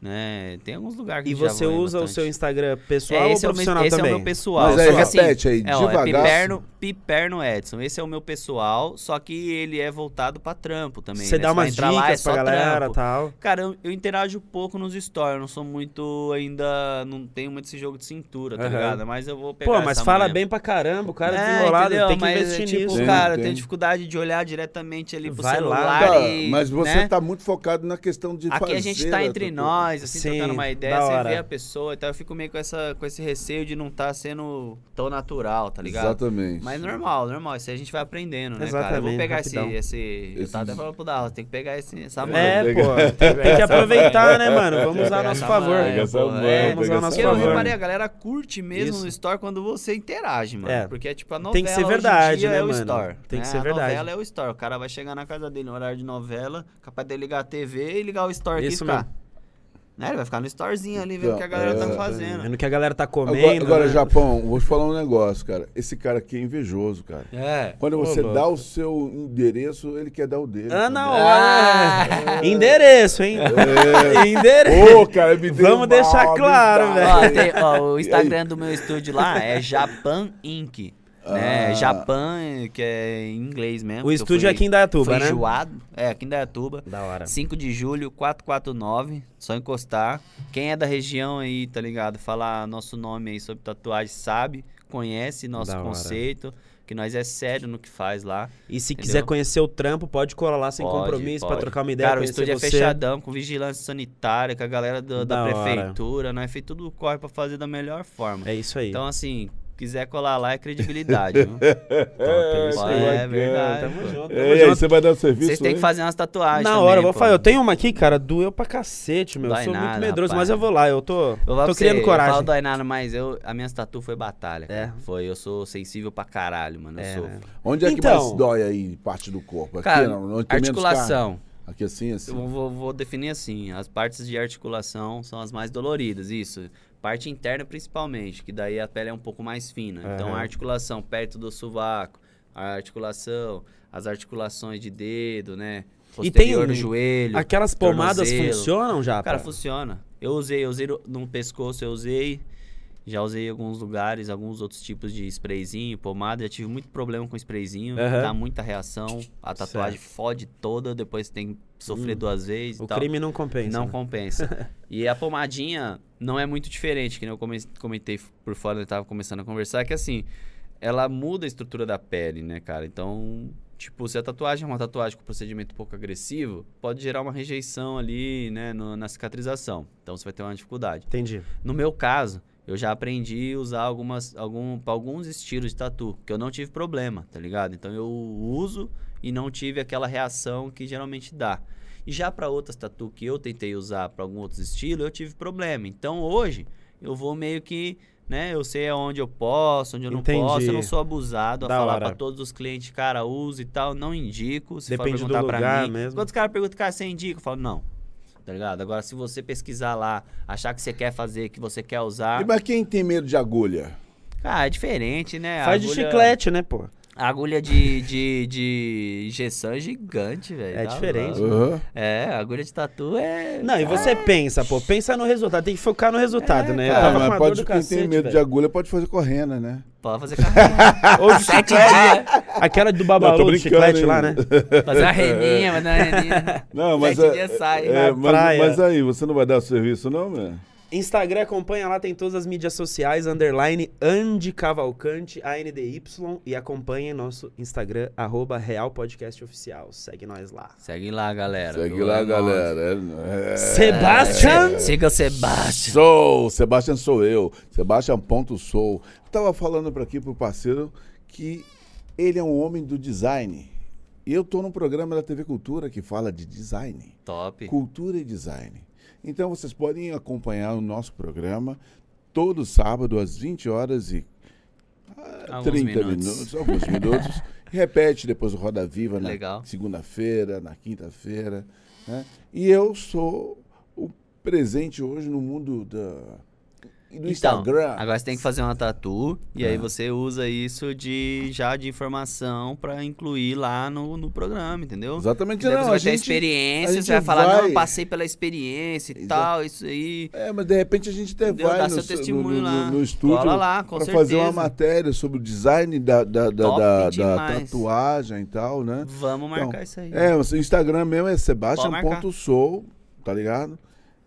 Né? Tem alguns lugares que E você usa o bastante. seu Instagram pessoal É, ou esse é o meu- profissional esse também? é o meu pessoal. Mas aí, só que assim, repete aí, é, ó, é devagar. Piperno, Piperno Edson. Esse é o meu pessoal, só que ele é voltado pra trampo também. Você né? dá vai umas entrar lá, é dicas pra galera e trampo. tal. Cara, eu, eu interajo pouco nos stories, eu não sou muito ainda. Não tenho muito esse jogo de cintura, tá Aham. ligado? Mas eu vou pegar. Pô, mas essa fala manha. bem pra caramba, o cara É, desenrolado, entendeu? tem que Mas, investir tipo, nisso. Tem, cara, tem. tem dificuldade de olhar diretamente ali pro Vai lá. celular Tá, e, mas você né? tá muito focado na questão de Aqui a gente tá entre tatuagem. Nós, assim, Sim, trocando uma ideia, você hora. vê a pessoa, então eu fico meio com, essa, com esse receio de não estar sendo tão natural, tá ligado? Exatamente. Mas normal, normal, isso aí a gente vai aprendendo, né, cara? Eu vou Exatamente, pegar rapidão. esse, esse... Eu tava até falando pro Dallas, tem que pegar esse, essa. É, Pega- pô, tem, que aproveitar, né, mano? Vamos usar a nosso favor. é, Vamos usar a nosso Porque eu favor. reparei, a galera curte mesmo Isso. no Store quando você interage, mano. É. Porque, tipo, a novela Tem que ser hoje em verdade, dia né, é mano? Store. Tem que né? ser a verdade. novela é o Store. O cara vai chegar na casa dele no horário de novela, capaz de ligar a TV e ligar o Store aqui e Isso ficar. Né? Ele vai ficar no Storezinho ali, vendo o que a galera Então, tá é, fazendo. Vendo o que a galera tá Agora, comendo. agora, né? Japão, vou te falar um negócio, cara. Esse cara aqui é invejoso, cara. É. Quando você louco. dá o seu endereço, ele quer dar o dele. Ah, hora. Ah. Endereço, hein? É. [laughs] Endereço. Ô, cara, me deu Vamos deixar mal, claro, dá. velho. Ó, tem- ó, o Instagram do meu estúdio lá é Japan Inc. Né? Ah. Japan, que é em inglês mesmo. O estúdio fui- é aqui em Dayatuba, né? enjoado. É, aqui em Dayatuba. Da hora. 5 de julho, 449, só encostar. Quem é da região aí, tá ligado? Falar nosso nome aí sobre tatuagem, sabe, conhece nosso Da hora. conceito, que nós é sério no que faz lá. E se Entendeu? quiser conhecer o trampo, pode colar lá sem Pode, compromisso pra pode. trocar uma ideia. Cara, o estúdio é você. fechadão, com vigilância sanitária, com a galera do- da, Da prefeitura, nós fez tudo corre pra fazer da melhor forma. É isso aí. Então, assim, quiser colar lá é credibilidade, viu? [laughs] é Pô, aí. é bacana. verdade. Tamo junto, É, e aí, você vai dar o serviço? Vocês têm hein? que fazer umas tatuagens Na também, hora, eu vou pô. falar. Eu tenho uma aqui, cara, doeu pra cacete, meu. Eu Dói sou nada, muito medroso, rapaz. mas eu vou lá, eu tô, Eu tô criando você, Eu coragem. falo dói nada, mas eu, a minha tatu foi batalha. cara. É. Foi, eu sou sensível pra caralho, mano. Eu É, sou. né? Onde é que Então- mais dói aí, parte do corpo? Aqui, Cara, não, tem articulação. Aqui assim, assim. Eu vou, vou definir assim: as partes de articulação são as mais doloridas, isso. Parte interna, principalmente, que daí a pele é um pouco mais fina. Então, Aham. a articulação perto do sovaco, a articulação, as articulações de dedo, né? E tem Posterior um- joelho. Aquelas pomadas funcionam já, Cara, pá? funciona. Eu usei, eu usei no- pescoço, eu usei. Já usei em alguns lugares, alguns outros tipos de sprayzinho, pomada. Já tive muito problema com sprayzinho, Aham. dá muita reação. A tatuagem fode toda, depois tem que sofrer duas vezes Hum. O crime não compensa. Não né? compensa. [laughs] e a pomadinha não é muito diferente, que nem eu come- comentei por fora, eu tava começando a conversar, que assim, ela muda a estrutura da pele, né, cara? Então, tipo, se a tatuagem é uma tatuagem com procedimento um pouco agressivo, pode gerar uma rejeição ali, né, no- na cicatrização. Então você vai ter uma dificuldade. Entendi. No meu caso, eu já aprendi a usar algumas, algum, alguns estilos de tatu, que eu não tive problema, tá ligado? Então eu uso e não tive aquela reação que geralmente dá. E já para outras tatu que eu tentei usar para algum outros estilos, eu tive problema. Então hoje eu vou meio que, né, eu sei aonde eu posso, onde eu não Entendi. posso, eu não sou abusado a Da falar hora. para todos os clientes, cara, use e tal, não indico, se Depende for do perguntar pra lugar mim. mesmo. Quando os caras perguntam, cara, você indica? Eu falo, não. Tá ligado? Agora, se você pesquisar lá, achar que você quer fazer, que você quer usar. E mas quem tem medo de agulha? Ah, é diferente, né? A Faz de agulha- chiclete, né, pô? A agulha de, de, de injeção é gigante, velho. É tá diferente. Aham. É, a agulha de tatu é. Não, e você pensa, pô, pensa no resultado, tem que focar no resultado, É, né? Cara, Ah, mas pode, quem cacete, tem medo de velho. agulha pode fazer correndo, né? Pode fazer carreira. [laughs] Ou de Sete dias. [laughs] aquela do Não, babalu, do chiclete hein? lá, né? [laughs] Fazer uma reninha, fazer uma reninha. Não, mas, Sete é, dias sai. é, Na mas, praia. mas aí, você não vai dar o serviço, não, meu? Instagram, acompanha lá, tem todas as mídias sociais, underline Andy Cavalcante, ANDY, e acompanha nosso Instagram, arroba Real Podcast Oficial. Segue nós lá. Segue lá, galera. Segue lá, É galera. É, é, Sebastian! Siga o Sebastião. Sou, Sebastian sou eu. Sebastian ponto sou. Tava falando para aqui pro parceiro que ele é um homem do design. E eu tô num programa da TV Cultura que fala de design. Top. Cultura e design. Então vocês podem acompanhar o nosso programa todo sábado às 20 horas e ah, Alguns 30 minutos. minutos. alguns minutos. Repete depois o Roda Viva na segunda-feira, na quinta-feira. né? E eu sou o presente hoje no mundo da no Então, Instagram. agora você tem que fazer uma tatu e É. aí você usa isso de já de informação pra incluir lá no, no programa, entendeu? Exatamente, não. você vai ter gente, experiência, a gente você vai falar, vai- não, passei pela experiência e tal, isso aí. É, mas de repente a gente até Entendeu? vai Dá no, seu testemunho no, lá. no, no estúdio Cola lá, com pra fazer uma certeza. matéria sobre o design da, da, da, da- da tatuagem e tal, né? Vamos marcar Então, isso aí. É, o Instagram mesmo é sebastian.sou, tá ligado?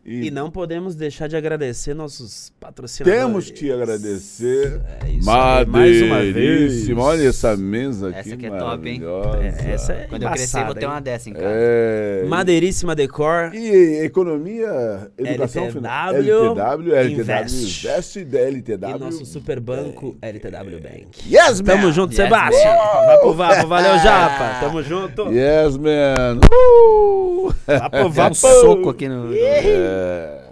E não podemos deixar de agradecer nossos patrocinadores. temos que agradecer. É isso aí, mais uma vez. Olha essa mesa aqui. Essa aqui é top, hein? É, essa é Quando eu crescer, vou ter uma dessa em casa. É. Madeiríssima Decor. E economia, educação final. LTW, LTW Invest. Invest da LTW. E nosso super banco LTW Bank. Yes, man! Tamo junto, Yes, Sebastião. man. Vapo, vapo. [laughs] Valeu, Japa. Tamo junto. Yes, man! Uh! Vapo, Dá um vapo. soco aqui no. 呃